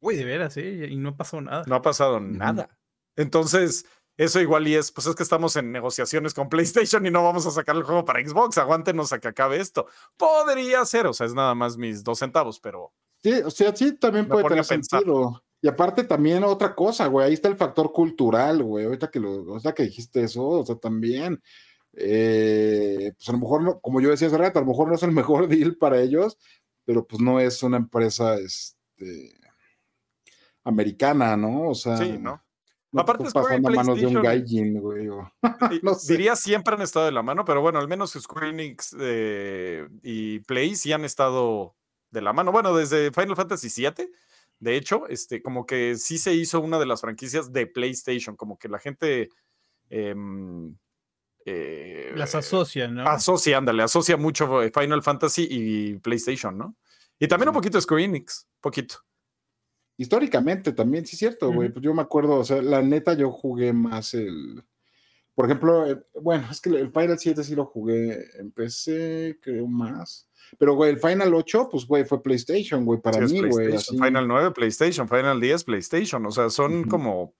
Uy, de veras, ¿eh? Y no pasó nada. no ha pasado nada. Entonces, eso igual y es, pues es que estamos en negociaciones con PlayStation y no vamos a sacar el juego para Xbox, aguántenos a que acabe esto. Podría ser, o sea, es nada más mis dos centavos, pero... Sí, o sea, sí, también puede tener sentido. Y aparte también otra cosa, güey, ahí está el factor cultural, güey, ahorita que, lo, ahorita que dijiste eso, o sea, también, eh, pues a lo mejor, no- como yo decía hace rato, a lo mejor no es el mejor deal para ellos, pero pues no es una empresa, este, americana, ¿no? O sea, Sí, ¿no? No Aparte, Square y pasando a manos de un gaijin, güey. No sé. Diría siempre han estado de la mano, pero bueno, al menos Square Enix eh, y Play sí han estado de la mano. Bueno, desde Final Fantasy VII, de hecho, este, como que sí se hizo una de las franquicias de PlayStation, como que la gente em, eh, Las asocian, ¿no? asocia, ándale, asocia mucho Final Fantasy y PlayStation, ¿no? Y también un poquito Square Enix, poquito. Históricamente también, sí es cierto, güey. Pues yo me acuerdo, o sea, la neta yo jugué más el. Por ejemplo, el- bueno, es que el Final 7 sí lo jugué, empecé, creo más. Pero, güey, el Final 8, pues, güey, fue PlayStation, güey, para Sí, mí, güey. Final 9, PlayStation. Final 10, PlayStation. O sea, son como.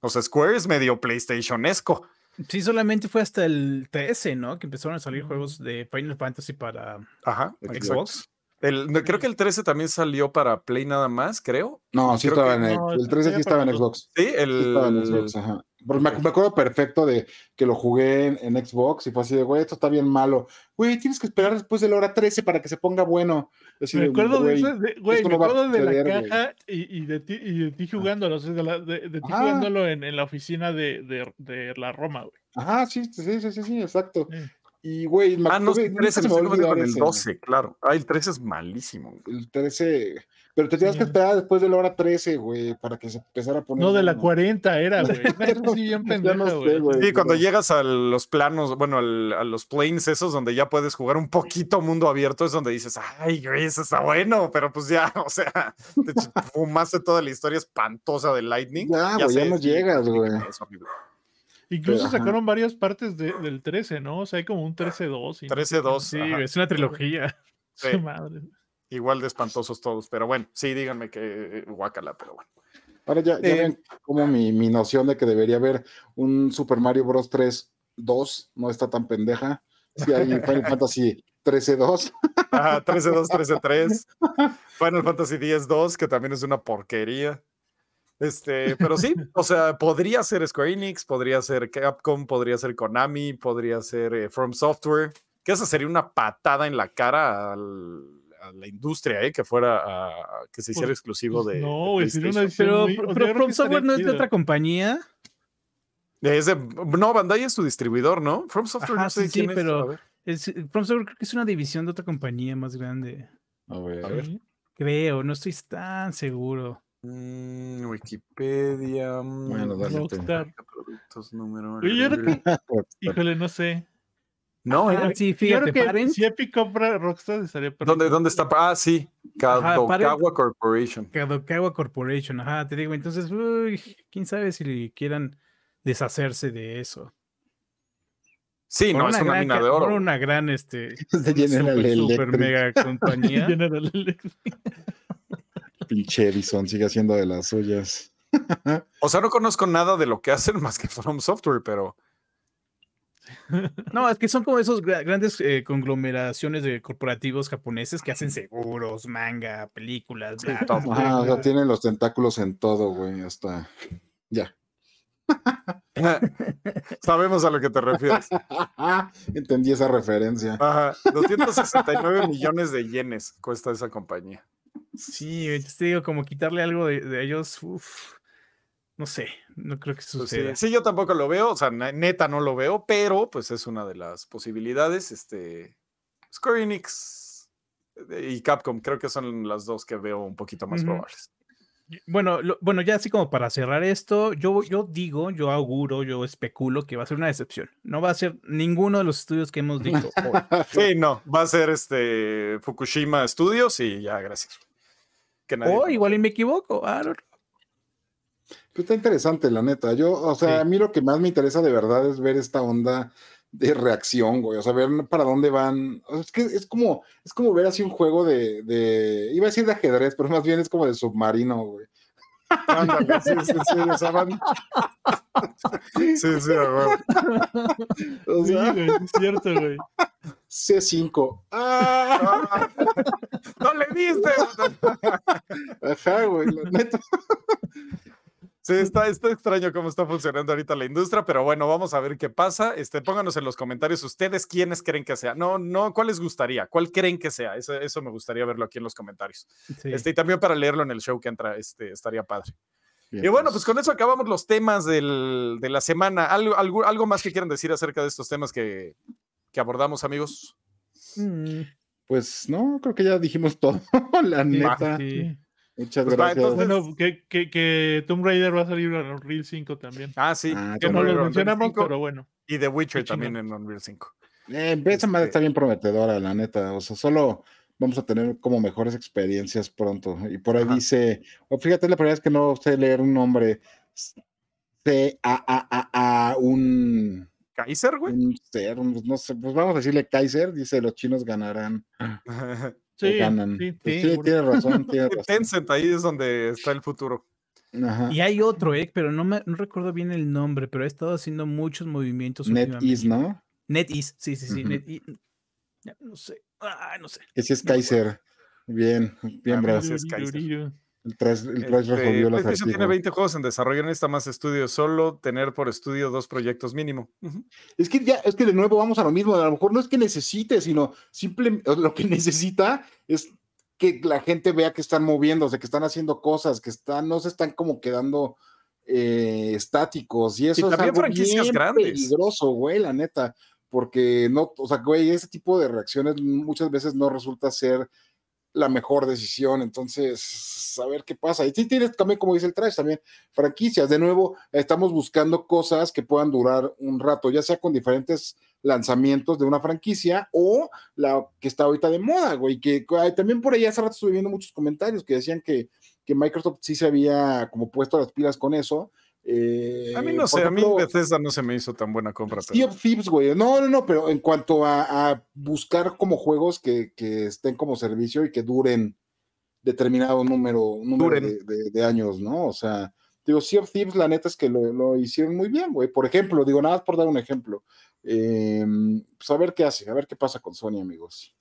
O sea, Square es medio PlayStation-esco. Sí, solamente fue hasta el 13, ¿no? Que empezaron a salir juegos de Final Fantasy para Ajá. Xbox. exacto. El- creo que el 13 también salió para Play nada más, creo. No, sí Creo estaba que en no, el, el 13 sí estaba en Xbox. Sí, Sí estaba en el. Xbox, ajá. Porque me, acuerdo perfecto de que lo jugué en, en Xbox y fue así de, güey, esto está bien malo. Güey, tienes que esperar después de la hora 13 para que se ponga bueno. Así Me de, acuerdo de güey, eso, de- güey, me no acuerdo de la suceder, caja y, y de ti, y de ti jugándolo, o sea, de, la- de- de ti Ajá. jugándolo en, en la oficina de, de- de la Roma, güey. Ajá, sí, sí, sí, sí, sí, exacto. Sí. Y, güey, Ah, no, sí, nunca 13, se me con el ese, 12, claro. Ah, el 13 es malísimo. El 13. Pero te tenías que Sí. esperar después de la hora 13, güey, para que se empezara a poner. No, de la bueno. 40 era, güey. Así bien Ya no sé, güey. güey. Sí, cuando llegas a los planos, bueno, al- a los planes esos donde ya puedes jugar un poquito mundo abierto, es donde dices, ay, güey, eso está bueno, pero pues ya, o sea, te fumaste toda la historia espantosa de Lightning. Ya, güey, ya no sí, llegas, sí, güey. Es horrible. Incluso Pero, ajá. sacaron varias partes de- del 13, ¿no? O sea, hay como un 13-2. y no sé qué. 13-2, Sí, ajá. es una trilogía. Sí. Su madre. igual de espantosos todos, pero bueno, sí, díganme que eh, guácala, pero bueno. Ahora ya, ya Eh, ven como mi, mi noción de que debería haber un Super Mario Bros. 3 2 no está tan pendeja. Si hay Final Fantasy 13 2. Ajá, 13-2, 13-3. Final Fantasy X-2, que también es una porquería. Este, pero sí, o sea, podría ser Square Enix, podría ser Capcom, podría ser Konami, podría ser eh, From Software, que esa sería una patada en la cara al- a la industria, ¿eh? que fuera a- que se hiciera Pues- exclusivo pues de. no, de sería una. Pero, muy- From Software no es de otra compañía. Es de- no, Bandai es su distribuidor, ¿no? From Software Ajá, no sé sí, sí, quién es, pero-. Es, From Software creo que es una división de otra compañía más grande. A ver. A ver. Sí. Creo, no estoy tan seguro. Mm, Wikipedia. mm, Bueno, dale tú. Rockstar. Productos número. Yo creo que- Híjole, no sé. No, Ah, eh, sí, Yo fíjate, creo que Parent. si Epic compra Rockstar estaría ¿Dónde, perfecto. ¿Dónde está? Ah, sí. Kadokawa Corporation. Kadokawa Corporation, ajá, te digo, entonces, uy, quién sabe si quieran deshacerse de eso. Sí, Por no, es una gran mina de por oro. una gran, este, De General super, super mega compañía. Pinche Edison sigue haciendo de las suyas. O sea, no conozco nada de lo que hacen más que From Software, pero No, es que son como esos gra- grandes eh, conglomeraciones de corporativos japoneses que hacen seguros, manga, películas, Sí, bla, o sea, tienen los tentáculos en todo, güey, hasta. Ya. sabemos a lo que te refieres. Entendí esa referencia. Ajá, 269 millones de yenes cuesta esa compañía. Sí, entonces te digo, como quitarle algo de, de ellos, uf, no sé, no creo que Pues sí, suceda. sí, yo tampoco lo veo, o sea, ne- neta no lo veo, pero pues es una de las posibilidades. Este, Square Enix eh, y Capcom creo que son las dos que veo un poquito más probables. Bueno, lo- bueno, ya así como para cerrar esto, yo, yo digo, yo auguro, yo especulo que va a ser una decepción. No va a ser ninguno de los estudios que hemos dicho hoy. Sí, no, va a ser este Fukushima Studios y ya, gracias. Que nadie O conoce. igual y me equivoco. I don't know. Pues está interesante, la neta. Yo, o sea, Sí. a mí lo que más me interesa de verdad es ver esta onda de reacción, güey. O sea, ver para dónde van. O sea, es que es como, es como ver así un juego de, de, iba a decir de ajedrez, pero más bien es como de submarino, güey. Ándale, sí, sí, sí, esa banda. Sí, sí, a huevo. O Sí, sea, güey, es cierto, güey. C5. ¡Ah! ¡No le diste! Ajá, güey, la neta. Sí, está, está extraño cómo está funcionando ahorita la industria, pero bueno, vamos a ver qué pasa. Este, pónganos en los comentarios ustedes quiénes creen que sea. No, no, ¿cuál les gustaría? ¿Cuál creen que sea? Eso, eso me gustaría verlo aquí en los comentarios. Sí. Este, y también para leerlo en el show que entra, este, estaría padre. Bien, Y bueno, pues con eso acabamos los temas del- de la semana. ¿Algo, algo, algo más que quieran decir acerca de estos temas que, que abordamos, amigos? Mm, Pues no, creo que ya dijimos todo. la neta. sí. Muchas Pues va, gracias. entonces- Bueno, que, que, que Tomb Raider va a salir en Unreal 5 también. Ah, sí. Ah, Que Tomb no Raider lo mencionamos, 5 pero bueno. Y The Witcher Qué también en Unreal 5. Eh, esa madre Este- está bien prometedora, la neta. O sea, solo vamos a tener como mejores experiencias pronto. Y por ahí Ajá. dice, o fíjate, la primera vez que no sé leer un nombre. C-A-A-A-A, un, ¿Kaiser, güey? no sé, pues vamos a decirle Kaiser, dice los chinos ganarán. Sí, ganan. sí, Pues sí, sí, tiene razón, tiene razón. Tencent, ahí es donde está el futuro. Ajá. Y hay otro, eh, pero no me no recuerdo bien el nombre, pero ha estado haciendo muchos movimientos NetEase. ¿no? NetEase, sí, sí, sí. NetEase. No sé. Ah, no sé. Sí es Kaiser. Bien, bien, Ah, bravo. sí es Kaiser. El 3, el tres Este, las PlayStation tiene artículos. 20 juegos en desarrollo, no necesita más estudios, solo tener por estudio dos proyectos mínimo. Es que ya, es que de nuevo vamos a lo mismo. A lo mejor no es que necesite, sino simplemente lo que necesita es que la gente vea que están moviéndose, que están haciendo cosas, que están, no se están como quedando eh, estáticos. Y eso es algo franquicias bien grandes. peligroso, güey, la neta. Porque no, o sea, güey, ese tipo de reacciones muchas veces no resulta ser la mejor decisión. Entonces, a ver qué pasa. Y sí tienes también, como dice el Trash, también franquicias. De nuevo, estamos buscando cosas que puedan durar un rato, ya sea con diferentes lanzamientos de una franquicia o la que está ahorita de moda, güey. Que también por ahí hace rato estuve viendo muchos comentarios que decían que, que Microsoft sí se había como puesto las pilas con eso. Eh, A mí no sé, a mí Bethesda no se me hizo tan buena compra. Sea Pero... of Thieves, güey. No, no, no, pero en cuanto a, a buscar como juegos que, que estén como servicio y que duren determinado número, de, Duren. de- de años, ¿no? O sea, digo, Sea of Thieves, la neta es que lo, lo hicieron muy bien, güey. Por ejemplo, digo, nada más por dar un ejemplo. Eh, pues a ver qué hace, a ver qué pasa con Sony, amigos.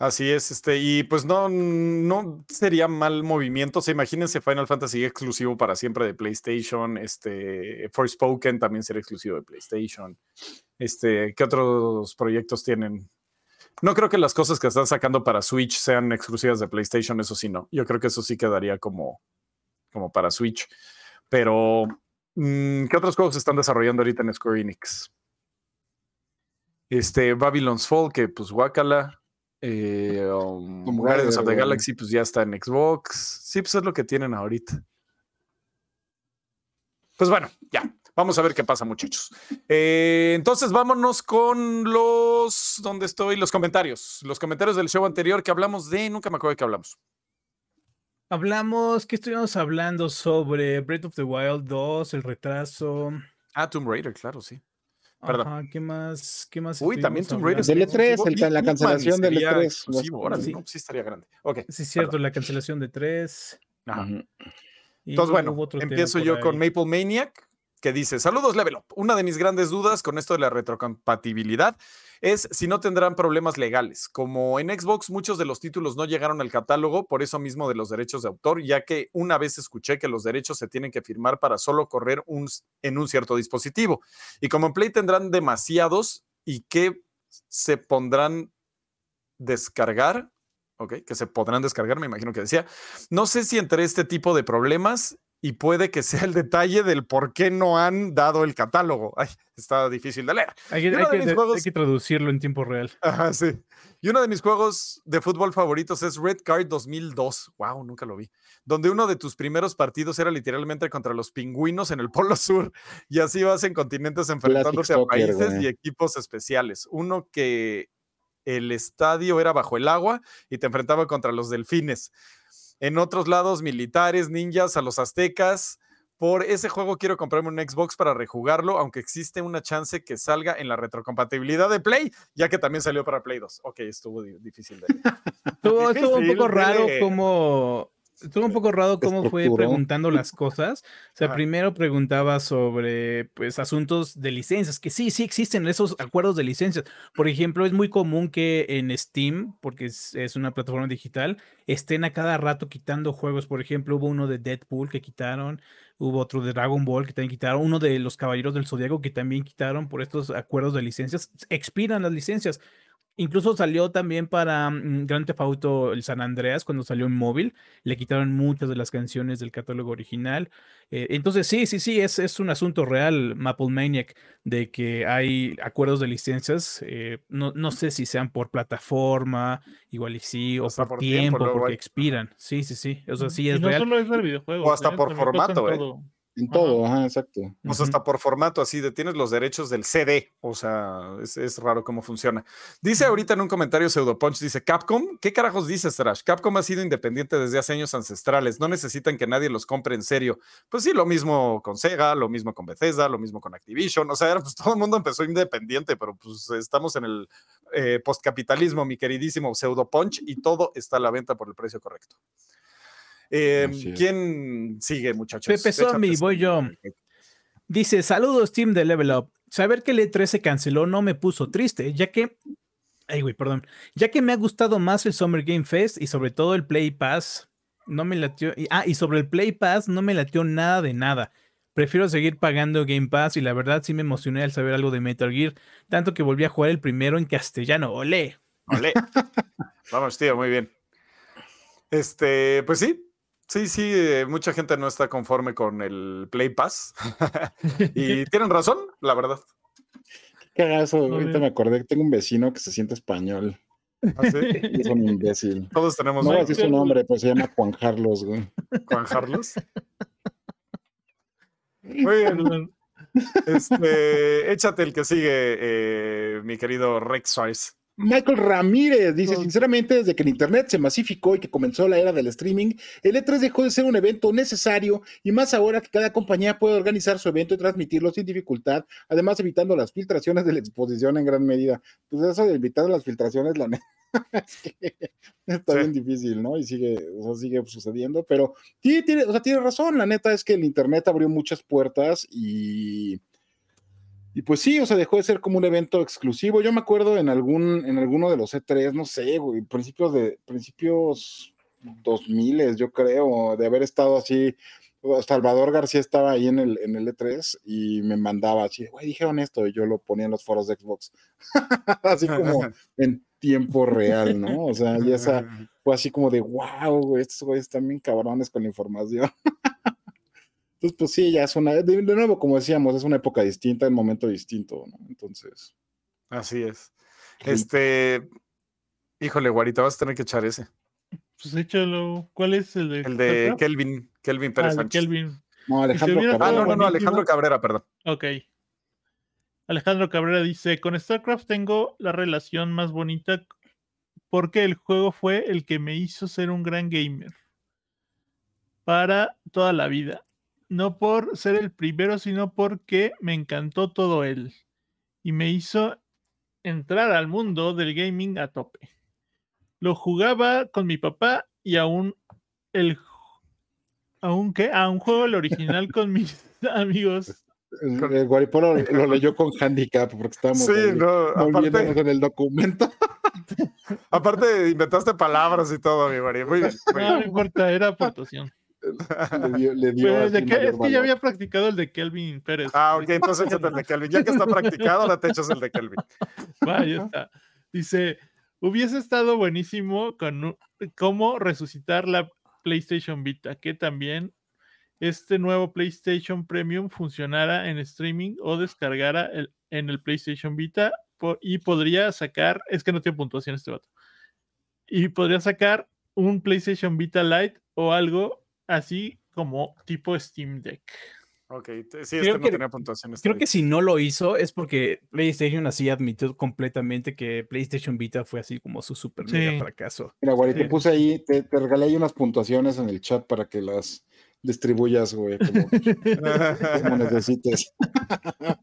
Así es, este, y pues no, no sería mal movimiento. O sea, imagínense Final Fantasy exclusivo para siempre de PlayStation. Este, Forspoken también sería exclusivo de PlayStation. Este, ¿qué otros proyectos tienen? No creo que las cosas que están sacando para Switch sean exclusivas de PlayStation, eso sí, no. Yo creo que eso sí quedaría como, como para Switch. Pero, mm, ¿qué otros juegos están desarrollando ahorita en Square Enix? Este, Babylon's Fall, que pues guácala. Eh, um, Tomb Guardians of the Galaxy, pues ya está en Xbox. Sí, pues es lo que tienen ahorita. Pues bueno, ya. Vamos a ver qué pasa, muchachos. Eh, entonces, vámonos con los. ¿Dónde estoy? Los comentarios. Los comentarios del show anterior que hablamos de. Nunca me acuerdo de qué hablamos. Hablamos, ¿qué estuvimos hablando sobre Breath of the Wild 2, el retraso? Ah, Tomb Raider, claro, sí. Perdón. Ajá, ¿qué más? ¿Qué más? Uy, también Tomb Raider. Del E3, exclusivo. el la Hitman cancelación del sería E3, exclusivo, Ahora sí, sí. no, sí estaría grande. Ok. Sí, es cierto, la cancelación de 3. Ajá. Ujú. Entonces, bueno, empiezo yo con Maple Maniac, que dice: Saludos, Level Up. Una de mis grandes dudas con esto de la retrocompatibilidad es si no tendrán problemas legales. Como en Xbox, muchos de los títulos no llegaron al catálogo, por eso mismo de los derechos de autor, ya que una vez escuché que los derechos se tienen que firmar para solo correr un, en un cierto dispositivo. Y como en Play tendrán demasiados y que se pondrán descargar. Ok, que se podrán descargar, me imagino que decía. No sé si entre este tipo de problemas y puede que sea el detalle del por qué no han dado el catálogo. Ay, está difícil de leer. Hay hay de que- mis hay juegos- que traducirlo en tiempo real. Ajá, sí. Y uno de mis juegos de fútbol favoritos es Red Card 2002. Wow, nunca lo vi. Donde uno de tus primeros partidos era literalmente contra los pingüinos en el Polo Sur. Y así vas en continentes enfrentándote a países y equipos especiales. Uno que el estadio era bajo el agua y te enfrentaba contra los delfines. En otros lados, militares, ninjas, a los aztecas. Por ese juego quiero comprarme un Xbox para rejugarlo, aunque existe una chance que salga en la retrocompatibilidad de Play, ya que también salió para Play 2. Ok, estuvo di- difícil de... Estuvo, estuvo un poco raro como Estuvo un poco raro cómo fue preguntando las cosas. O sea, Ajá. primero preguntaba sobre pues asuntos de licencias, que sí, sí existen esos acuerdos de licencias. Por ejemplo, es muy común que en Steam, porque es, es una plataforma digital, estén a cada rato quitando juegos. Por ejemplo, hubo uno de Deadpool que quitaron, hubo otro de Dragon Ball que también quitaron, uno de los Caballeros del Zodiaco que también quitaron por estos acuerdos de licencias. Expiran las licencias. Incluso salió también para mm, Grand Theft Auto el San Andreas cuando salió en móvil. Le quitaron muchas de las canciones del catálogo original. Eh, entonces, sí, sí, sí, es, es un asunto real, Maple Maniac, de que hay acuerdos de licencias. eh, no, no sé si sean por plataforma, igual y sí, o por, por tiempo, porque hay. expiran. Sí, sí, sí. O sea, sí y es no real. solo es de videojuegos. O hasta por También formato, ¿eh? Todo. En Ajá. todo, ajá, exacto. O sea, hasta por formato, así de tienes los derechos del CD. O sea, es, es raro cómo funciona. Dice ahorita en un comentario Pseudopunch, dice Capcom, ¿qué carajos dices, Trash? Capcom ha sido independiente desde hace años ancestrales, no necesitan que nadie los compre en serio. Pues sí, lo mismo con Sega, lo mismo con Bethesda, lo mismo con Activision. O sea, pues todo el mundo empezó independiente, pero pues estamos en el eh, postcapitalismo, mi queridísimo Pseudopunch, y todo está a la venta por el precio correcto. Eh, es. ¿Quién sigue, muchachos? Pepe Zombie, voy yo. Dice, saludos team de Level Up. Saber que el E3 se canceló no me puso triste, ya que... Ay, güey, perdón. Ya que me ha gustado más el Summer Game Fest y sobre todo el Play Pass, no me latió... y- ah, y sobre el Play Pass no me latió nada de nada. Prefiero seguir pagando Game Pass y la verdad sí me emocioné al saber algo de Metal Gear, tanto que volví a jugar el primero en castellano. ¡Olé! Olé. Vamos, tío, muy bien. Este, pues sí, sí, sí, eh, mucha gente no está conforme con el Play Pass. y tienen razón, la verdad. Qué cagazo, ahorita bien. me acordé que tengo un vecino que se siente español. Así, Y es un imbécil. Todos tenemos No voy a un decir su nombre, pero se llama Juan Carlos, güey. Juan Carlos. Muy bien. Este, échate el que sigue, eh, mi querido Rex Suárez. Michael Ramírez dice, No. sinceramente, desde que el Internet se masificó y que comenzó la era del streaming, el E3 dejó de ser un evento necesario y más ahora que cada compañía puede organizar su evento y transmitirlo sin dificultad, además evitando las filtraciones de la exposición en gran medida. Pues eso de evitar las filtraciones, la neta, es que está Sí. bien difícil, ¿no? Y sigue, o sea, sigue sucediendo, pero sí, tiene, o sea, tiene razón, la neta es que el Internet abrió muchas puertas y... Y pues sí, o sea, dejó de ser como un evento exclusivo. Yo me acuerdo en algún, en alguno de los E3, no sé, güey, principios de, principios 2000, yo creo, de haber estado así. Salvador García estaba ahí en el, en el E3 y me mandaba así, güey, dijeron esto, y yo lo ponía en los foros de Xbox. así como en tiempo real, ¿no? O sea, y esa fue así como de, wow, güey, estos güeyes están bien cabrones con la información. Entonces, pues sí, ya es una, de, de nuevo, como decíamos, es una época distinta, un momento distinto, ¿no? Entonces, Así es. Sí. Este, híjole, Guarita, vas a tener que echar ese. Pues échalo. ¿Cuál es el de? El de? Kelvin, Kelvin Ah, Pérez Sánchez. Kelvin. no, Alejandro hubiera Ah, Cabrera. no, no, no. Alejandro Cabrera, perdón. Ok. Alejandro Cabrera dice, con StarCraft tengo la relación más bonita porque el juego fue el que me hizo ser un gran gamer para toda la vida. No por ser el primero, sino porque me encantó todo él y me hizo entrar al mundo del gaming a tope. Lo jugaba con mi papá y aún el aún que a un juego el original con mis amigos El, el Guaripolo lo, lo leyó con handicap porque estábamos Sí, ahí no, aparte, en el documento. aparte inventaste palabras y todo, mi Guari. Muy bien, muy No, no importa, era aportación. Le dio, le dio Pero el de que- es que ya había practicado el de Kelvin Pérez. Ah, ok, entonces échate el de Kelvin. Ya que está practicado, ahora te echas el de Kelvin. Va, ya está. Dice, hubiese estado buenísimo con cómo resucitar la PlayStation Vita, que también este nuevo PlayStation Premium funcionara en streaming o descargara el- en el PlayStation Vita y podría sacar, es que no tiene puntuación este vato, y podría sacar un PlayStation Vita Lite o algo así como tipo Steam Deck. Ok, sí, Creo este no que- tenía puntuación. Creo que si no lo hizo es porque PlayStation así admitió completamente que PlayStation Vita fue así como su super mega Sí. fracaso. Mira, Guari, te puse ahí, te, te regalé ahí unas puntuaciones en el chat para que las distribuyas, güey, como, como necesites.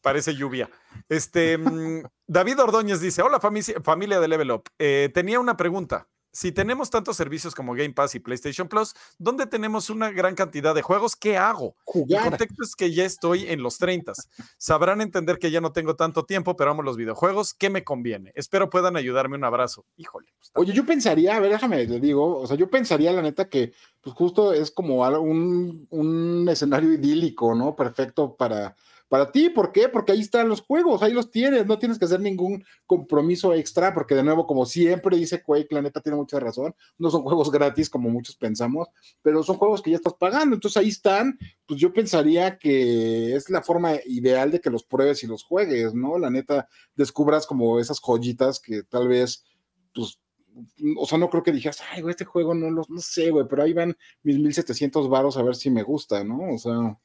Parece lluvia. Este, mm, David Ordóñez dice: Hola, fami- familia de Level Up. Eh, tenía una pregunta. Si tenemos tantos servicios como Game Pass y PlayStation Plus, donde tenemos una gran cantidad de juegos, ¿qué hago? El Jugar. contexto es que ya estoy en los 30. Sabrán entender que ya no tengo tanto tiempo, pero amo los videojuegos. ¿Qué me conviene? Espero puedan ayudarme. Un abrazo. Híjole. pues, Oye, yo pensaría, a ver, déjame, te digo, o sea, yo pensaría, la neta, que pues justo es como un, un escenario idílico, ¿no? Perfecto para, para ti. ¿Por qué? Porque ahí están los juegos, ahí los tienes, no tienes que hacer ningún compromiso extra, porque de nuevo, como siempre dice Quake, la neta tiene mucha razón, no son juegos gratis como muchos pensamos, pero son juegos que ya estás pagando, entonces ahí están, pues yo pensaría que es la forma ideal de que los pruebes y los juegues, ¿no? La neta, descubras como esas joyitas que tal vez, pues, o sea, no creo que dijeras, ay, güey, este juego no lo, no sé, güey, pero ahí van mis 1700 varos a ver si me gusta, ¿no? O sea,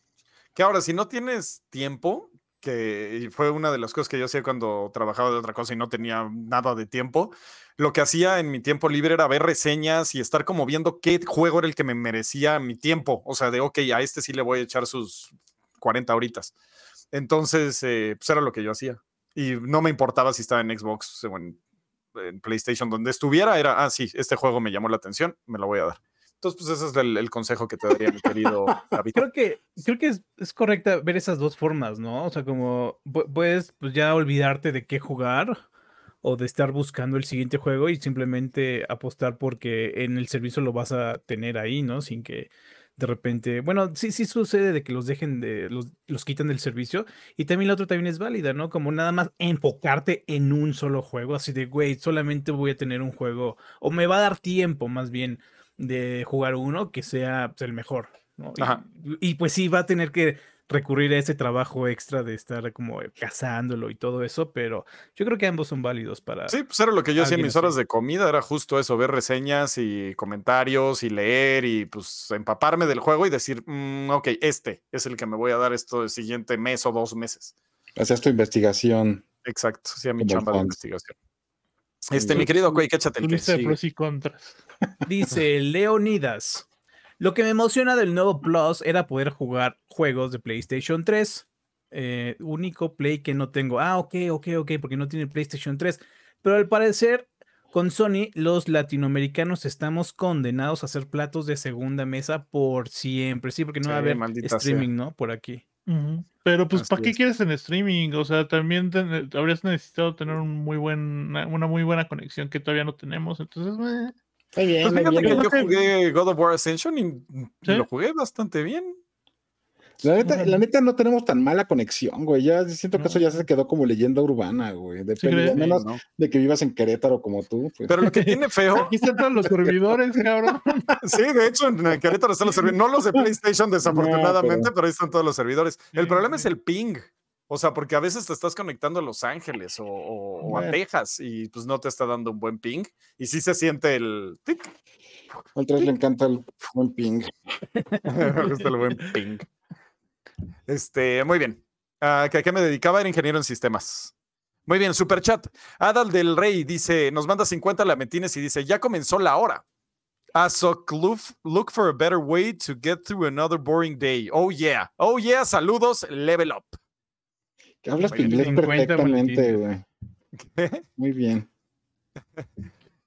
Que ahora, si no tienes tiempo, que fue una de las cosas que yo hacía cuando trabajaba de otra cosa y no tenía nada de tiempo, lo que hacía en mi tiempo libre era ver reseñas y estar como viendo qué juego era el que me merecía mi tiempo. O sea, de, ok, a este sí le voy a echar sus 40 horitas. Entonces, eh, pues era lo que yo hacía. Y no me importaba si estaba en Xbox o en, en PlayStation, donde estuviera, era, ah, sí, este juego me llamó la atención, me lo voy a dar. Entonces, pues ese es el, el consejo que te daría mi querido David. Creo que, creo que es, es correcta ver esas dos formas, ¿no? O sea, como pu- puedes pues, ya olvidarte de qué jugar o de estar buscando el siguiente juego y simplemente apostar porque en el servicio lo vas a tener ahí, ¿no? Sin que de repente, bueno, sí, sí sucede de que los dejen de, los, los quitan del servicio y también la otra también es válida, ¿no? Como nada más enfocarte en un solo juego, así de, güey, solamente voy a tener un juego o me va a dar tiempo más bien de jugar uno que sea pues, el mejor, ¿no? Y- Ajá. y pues sí, va a tener que recurrir a ese trabajo extra de estar como cazándolo y todo eso, pero yo creo que ambos son válidos para... Sí, pues era lo que yo hacía en mis horas de comida, era justo eso, ver reseñas y comentarios y leer y pues empaparme del juego y decir, "Mm, ok, este es el que me voy a dar esto el siguiente mes o dos meses. hacías tu investigación. Exacto, hacía mi chamba de investigación. Este, mi querido Quake, échate el que lista de sigue. pros y contras. Dice Leonidas. Lo que me emociona del nuevo Plus era poder jugar juegos de PlayStation 3. Eh, único Play que no tengo. Ah, ok, ok, ok, porque no tiene PlayStation 3. Pero al parecer, con Sony, los latinoamericanos estamos condenados a hacer platos de segunda mesa por siempre. Sí, porque no va a haber sea. streaming, ¿no? Por aquí. Pero pues, ¿para qué es. quieres en streaming? O sea, también ten- habrías necesitado tener un muy buen, una, una muy buena conexión que todavía no tenemos. Entonces, Está bien, Pues está fíjate bien. que yo jugué God of War Ascension y ¿Sí? lo jugué bastante bien. La neta, la neta no tenemos tan mala conexión, güey. Ya siento que No. eso ya se quedó como leyenda urbana, güey. Depende, menos de que vivas en Querétaro como tú. pues. Pero lo que tiene feo, aquí están todos los servidores, cabrón. sí, de hecho en Querétaro están los servidores, no los de PlayStation desafortunadamente, pero- pero... ahí están todos los servidores. El Sí, problema es el ping. O sea, porque a veces te estás conectando a Los Ángeles o, o- o a Bueno. Texas y pues no te está dando un buen ping. Y sí se siente el... tic, Al tres le encanta el buen ping. Me gusta el buen ping. Este, muy bien. ¿A qué, a qué me dedicaba? Era ingeniero en sistemas. Muy bien, super chat. Adal del Rey dice, nos manda 50 lamentines y dice, ya comenzó la hora. Azok, look, look for a better way to get through another boring day. Oh yeah, oh yeah, saludos, level up. Que hablas tu Muy bien, inglés 50 perfectamente, güey. Muy bien.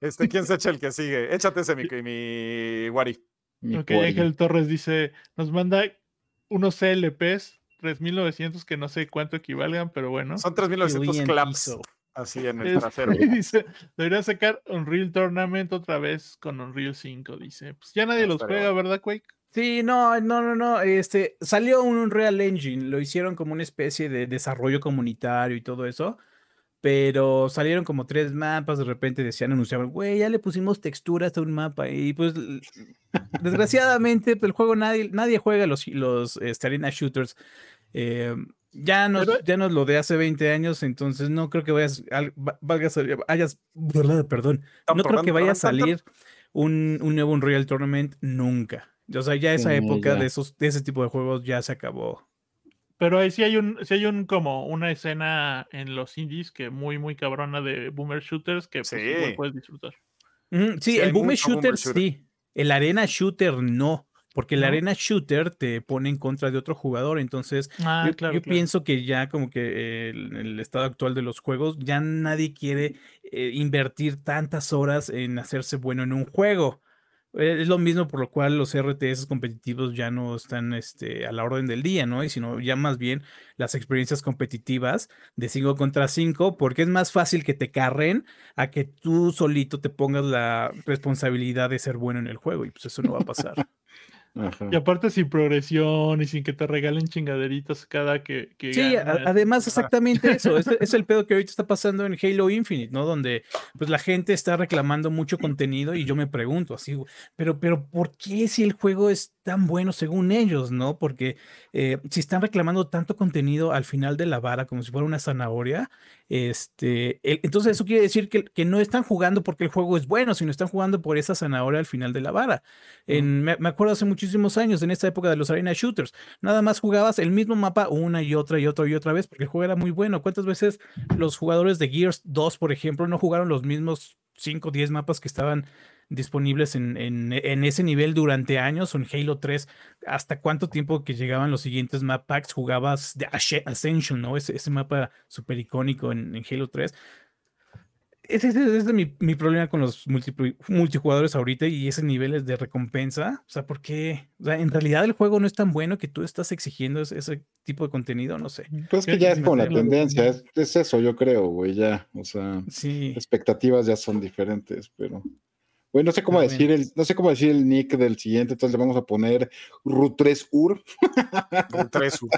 Este, ¿quién se echa el que sigue? Échate ese, mi, mi Wari. Mi Ok. Ángel Torres dice, nos manda unos CLPs 3900 que no sé cuánto equivalgan, pero bueno. Son 3900 Julian claps Piso. así en el Es- trasero. y dice, debería sacar Unreal Tournament otra vez con Unreal 5, dice. Pues ya nadie Ah, los juega, ¿verdad, Quake? Sí, no, no, no, no. Este salió un Unreal Engine, lo hicieron como una especie de desarrollo comunitario y todo eso. Pero salieron como tres mapas, de repente decían, anunciaban, güey, ya le pusimos texturas a un mapa. Y pues, desgraciadamente, pues, el juego nadie, nadie juega los, los este, arena shooters. Eh, ya nos, Pero- ya nos lo de hace 20 años, entonces no creo que vayas, al- va- valgas, hayas, perdón, no creo que vaya a salir un, un nuevo Unreal Tournament nunca. O sea, ya esa época de esos, de ese tipo de juegos ya se acabó. Pero ahí sí hay un, sí hay un como una escena en los indies que muy, muy cabrona de boomer shooters que pues, Sí. igual puedes disfrutar. Sí, el boomer shooter shooter. sí. El arena shooter no. porque el ¿No? arena shooter te pone en contra de otro jugador, entonces Ah, yo, claro. yo claro. pienso que ya como que el, el estado actual de los juegos, ya nadie quiere eh, invertir tantas horas en hacerse bueno en un juego. Eh, Es lo mismo por lo cual los RTS competitivos ya no están este, a la orden del día, ¿no? Y sino ya más bien las experiencias competitivas de 5 contra 5, porque es más fácil que te carren a que tú solito te pongas la responsabilidad de ser bueno en el juego, y pues eso no va a pasar. Ajá. Y aparte sin progresión y sin que te regalen chingaderitas cada que, que Sí, además exactamente eso, es, es el pedo que ahorita está pasando en Halo Infinite, ¿no? Donde pues la gente está reclamando mucho contenido y yo me pregunto así, pero, pero ¿por qué si el juego es tan bueno según ellos, ¿no? Porque eh, si están reclamando tanto contenido al final de la vara como si fuera una zanahoria, este, el- entonces eso quiere decir que, que no están jugando porque el juego es bueno, sino están jugando por esa zanahoria al final de la vara. En, me, me acuerdo hace muchísimos años, en esta época de los arena shooters, nada más jugabas el mismo mapa una y otra y otra y otra vez porque el juego era muy bueno. ¿Cuántas veces los jugadores de Gears 2, por ejemplo, no jugaron los mismos 5 o 10 mapas que estaban disponibles en, en- en ese nivel durante años o en Halo 3? ¿Hasta cuánto tiempo que llegaban los siguientes map packs jugabas de Ascension, ¿no? Ese, ese mapa súper icónico en, en Halo 3. Ese, ese- ese es mi, mi problema con los multipli- multijugadores ahorita y esos niveles de recompensa. O sea, porque o sea, en realidad el juego no es tan bueno que tú estás exigiendo ese, ese tipo de contenido, no sé. Pues que ¿Qué ya es como la tendencia, es, es eso, yo creo, güey, ya. O sea, Sí. expectativas ya son diferentes, pero. Güey, no sé cómo decir el, no sé cómo decir el nick del siguiente, entonces le vamos a poner Ru3Ur. Tres.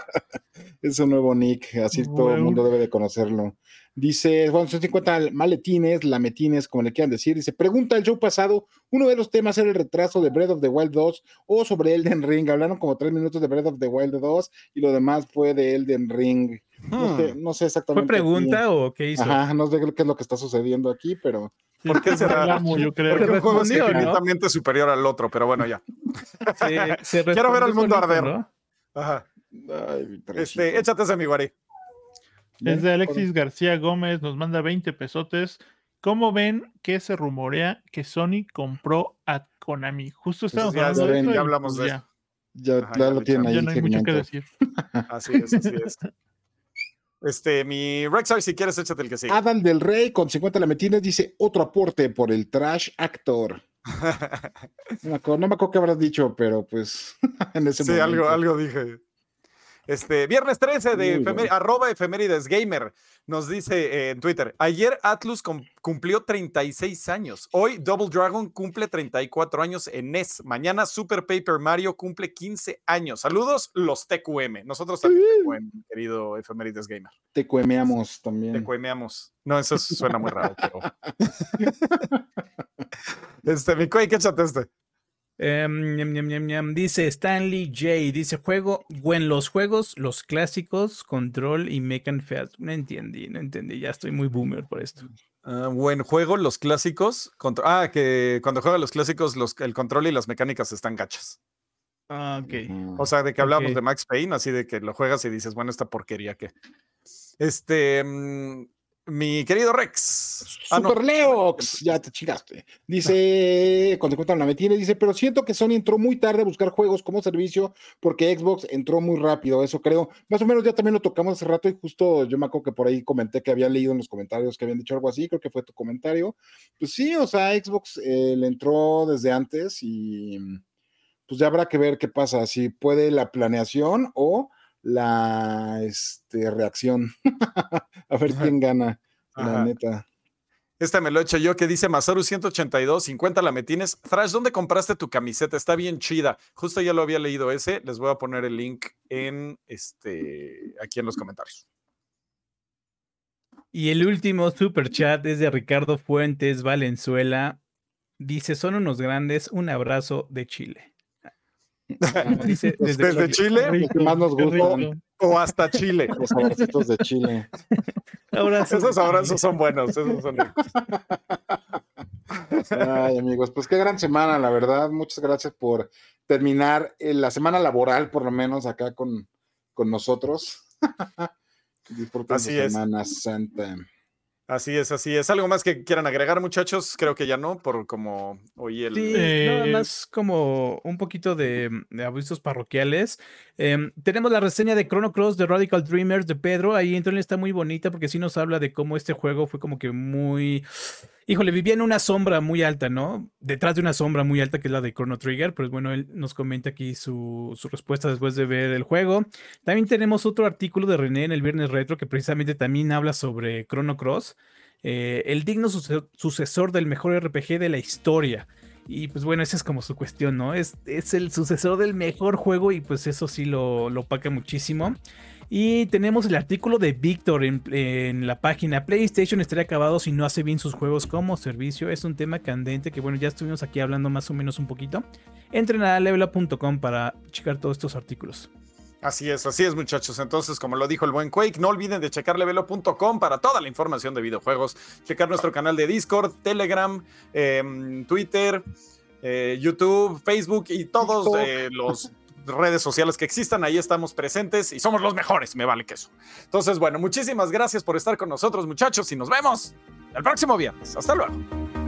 Es un nuevo nick, así todo el Bueno. mundo debe de conocerlo. Dice, bueno, son 50 maletines, lametines, como le quieran decir. Dice, pregunta el show pasado, uno de los temas era el retraso de Breath of the Wild 2 o sobre Elden Ring. Hablaron como tres minutos de Breath of the Wild 2 y lo demás fue de Elden Ring. No, sé, no sé ¿Fue exactamente. pregunta o qué hizo? Ajá, no sé qué es lo que está sucediendo aquí, pero ¿Por qué será? Reclamo, yo creo. Porque un juego es respondió, ¿no? infinitamente superior al otro, pero bueno, ya. Se- se Quiero ver al mundo arder. ¿no? Ajá. ay. Este, échate ese, mi guari. Es de Alexis García Gómez, nos manda 20 pesotes. ¿Cómo ven que se rumorea que Sony compró a Konami? Justo estamos ya- hablando ya de eso ya hablamos de ya, eso. Ya, Ajá, ya ya lo tienen ahí ya el no hay mucho que decir. Así es, así es. Este, mi Rexar, si quieres, échate el que sigue. Adam del Rey con 50 lametines dice otro aporte por el trash actor. No me acuerdo, no me acuerdo qué habrás dicho, pero pues en ese sí, momento. algo, algo dije. Este, viernes 13 de Muy efemé- bueno. arroba efemérides gamer nos dice eh, en Twitter, ayer Atlus cum- cumplió 36 años, hoy Double Dragon cumple 34 años en NES, mañana Super Paper Mario cumple 15 años. Saludos los TQM, nosotros también TQM, querido efemérides gamer. Te cuemeamos también. TQMeamos. No, eso suena muy raro, pero... este, mi Quake, échate este. Em. Dice Stanley J. Dice juego, en los juegos, los clásicos, Control y Mecan Fest. No entendí, no entendí. Ya estoy muy boomer por esto. Ah, buen juego, los clásicos. contro- ah, que cuando juega los clásicos, los, el control y las mecánicas están gachas. Ah, ok. O sea, de que hablamos Ok. de Max Payne, así de que lo juegas y dices, bueno, esta porquería que. Este. mm, mi querido Rex. Ah, no. Super Leox, ya te chingaste. Dice, cuando cuentan la metine, dice, pero siento que Sony entró muy tarde a buscar juegos como servicio porque Xbox entró muy rápido, eso creo. Más o menos ya también lo tocamos hace rato y justo yo me acuerdo que por ahí comenté que había leído en los comentarios que habían dicho algo así, creo que fue tu comentario. Pues sí, o sea, Xbox eh, le entró desde antes y pues ya habrá que ver qué pasa, si puede la planeación o la este, reacción. a ver Ajá. quién gana, la neta. Este me lo he hecho yo que dice Masaru 182, 50 lametines. Thrash, ¿dónde compraste tu camiseta? Está bien chida. Justo ya lo había leído ese. Les voy a poner el link en este aquí en los comentarios. Y el último super chat es de Ricardo Fuentes Valenzuela. Dice, son unos grandes, un abrazo de Chile. Dice, desde Desde Chile más nos o hasta Chile. los abracitos de Chile. Abrazo Esos abrazos son buenos. Esos son ricos. Ay, amigos, pues qué gran semana, la verdad. Muchas gracias por terminar eh, la semana laboral, por lo menos acá con, con nosotros. Disfruten Así es. Semana Santa. Así es, así es. ¿Algo más que quieran agregar, muchachos? Creo que ya no, por como oí el. Sí, Eh, nada más como un poquito de, de avisos parroquiales. Em, tenemos la reseña de Chrono Cross de Radical Dreamers de Pedro. Ahí entonces está muy bonita porque sí nos habla de cómo este juego fue como que muy. Híjole, vivía en una sombra muy alta, ¿no? Detrás de una sombra muy alta que es la de Chrono Trigger. Pues bueno, él nos comenta aquí su, su respuesta después de ver el juego. También tenemos otro artículo de René en el Viernes Retro que precisamente también habla sobre Chrono Cross. eh, el digno suce- sucesor del mejor RPG de la historia. Y pues bueno, esa es como su cuestión, ¿no? Es, es el sucesor del mejor juego y pues eso sí lo, lo opaca muchísimo. Y tenemos el artículo de Víctor en, en la página PlayStation estaría acabado si no hace bien sus juegos como servicio. Es un tema candente que bueno, ya estuvimos aquí hablando más o menos un poquito. Entren a levelup.com para checar todos estos artículos. Así es, así es, muchachos. Entonces, como lo dijo el buen Quake, no olviden de checar levelo.com para toda la información de videojuegos. Checar nuestro canal de Discord, Telegram, em, Twitter, eh, YouTube, Facebook y todos eh, los redes sociales que existan. Ahí estamos presentes y somos los mejores, me vale queso. Entonces, bueno, muchísimas gracias por estar con nosotros, muchachos, y nos vemos el próximo viernes. Hasta luego.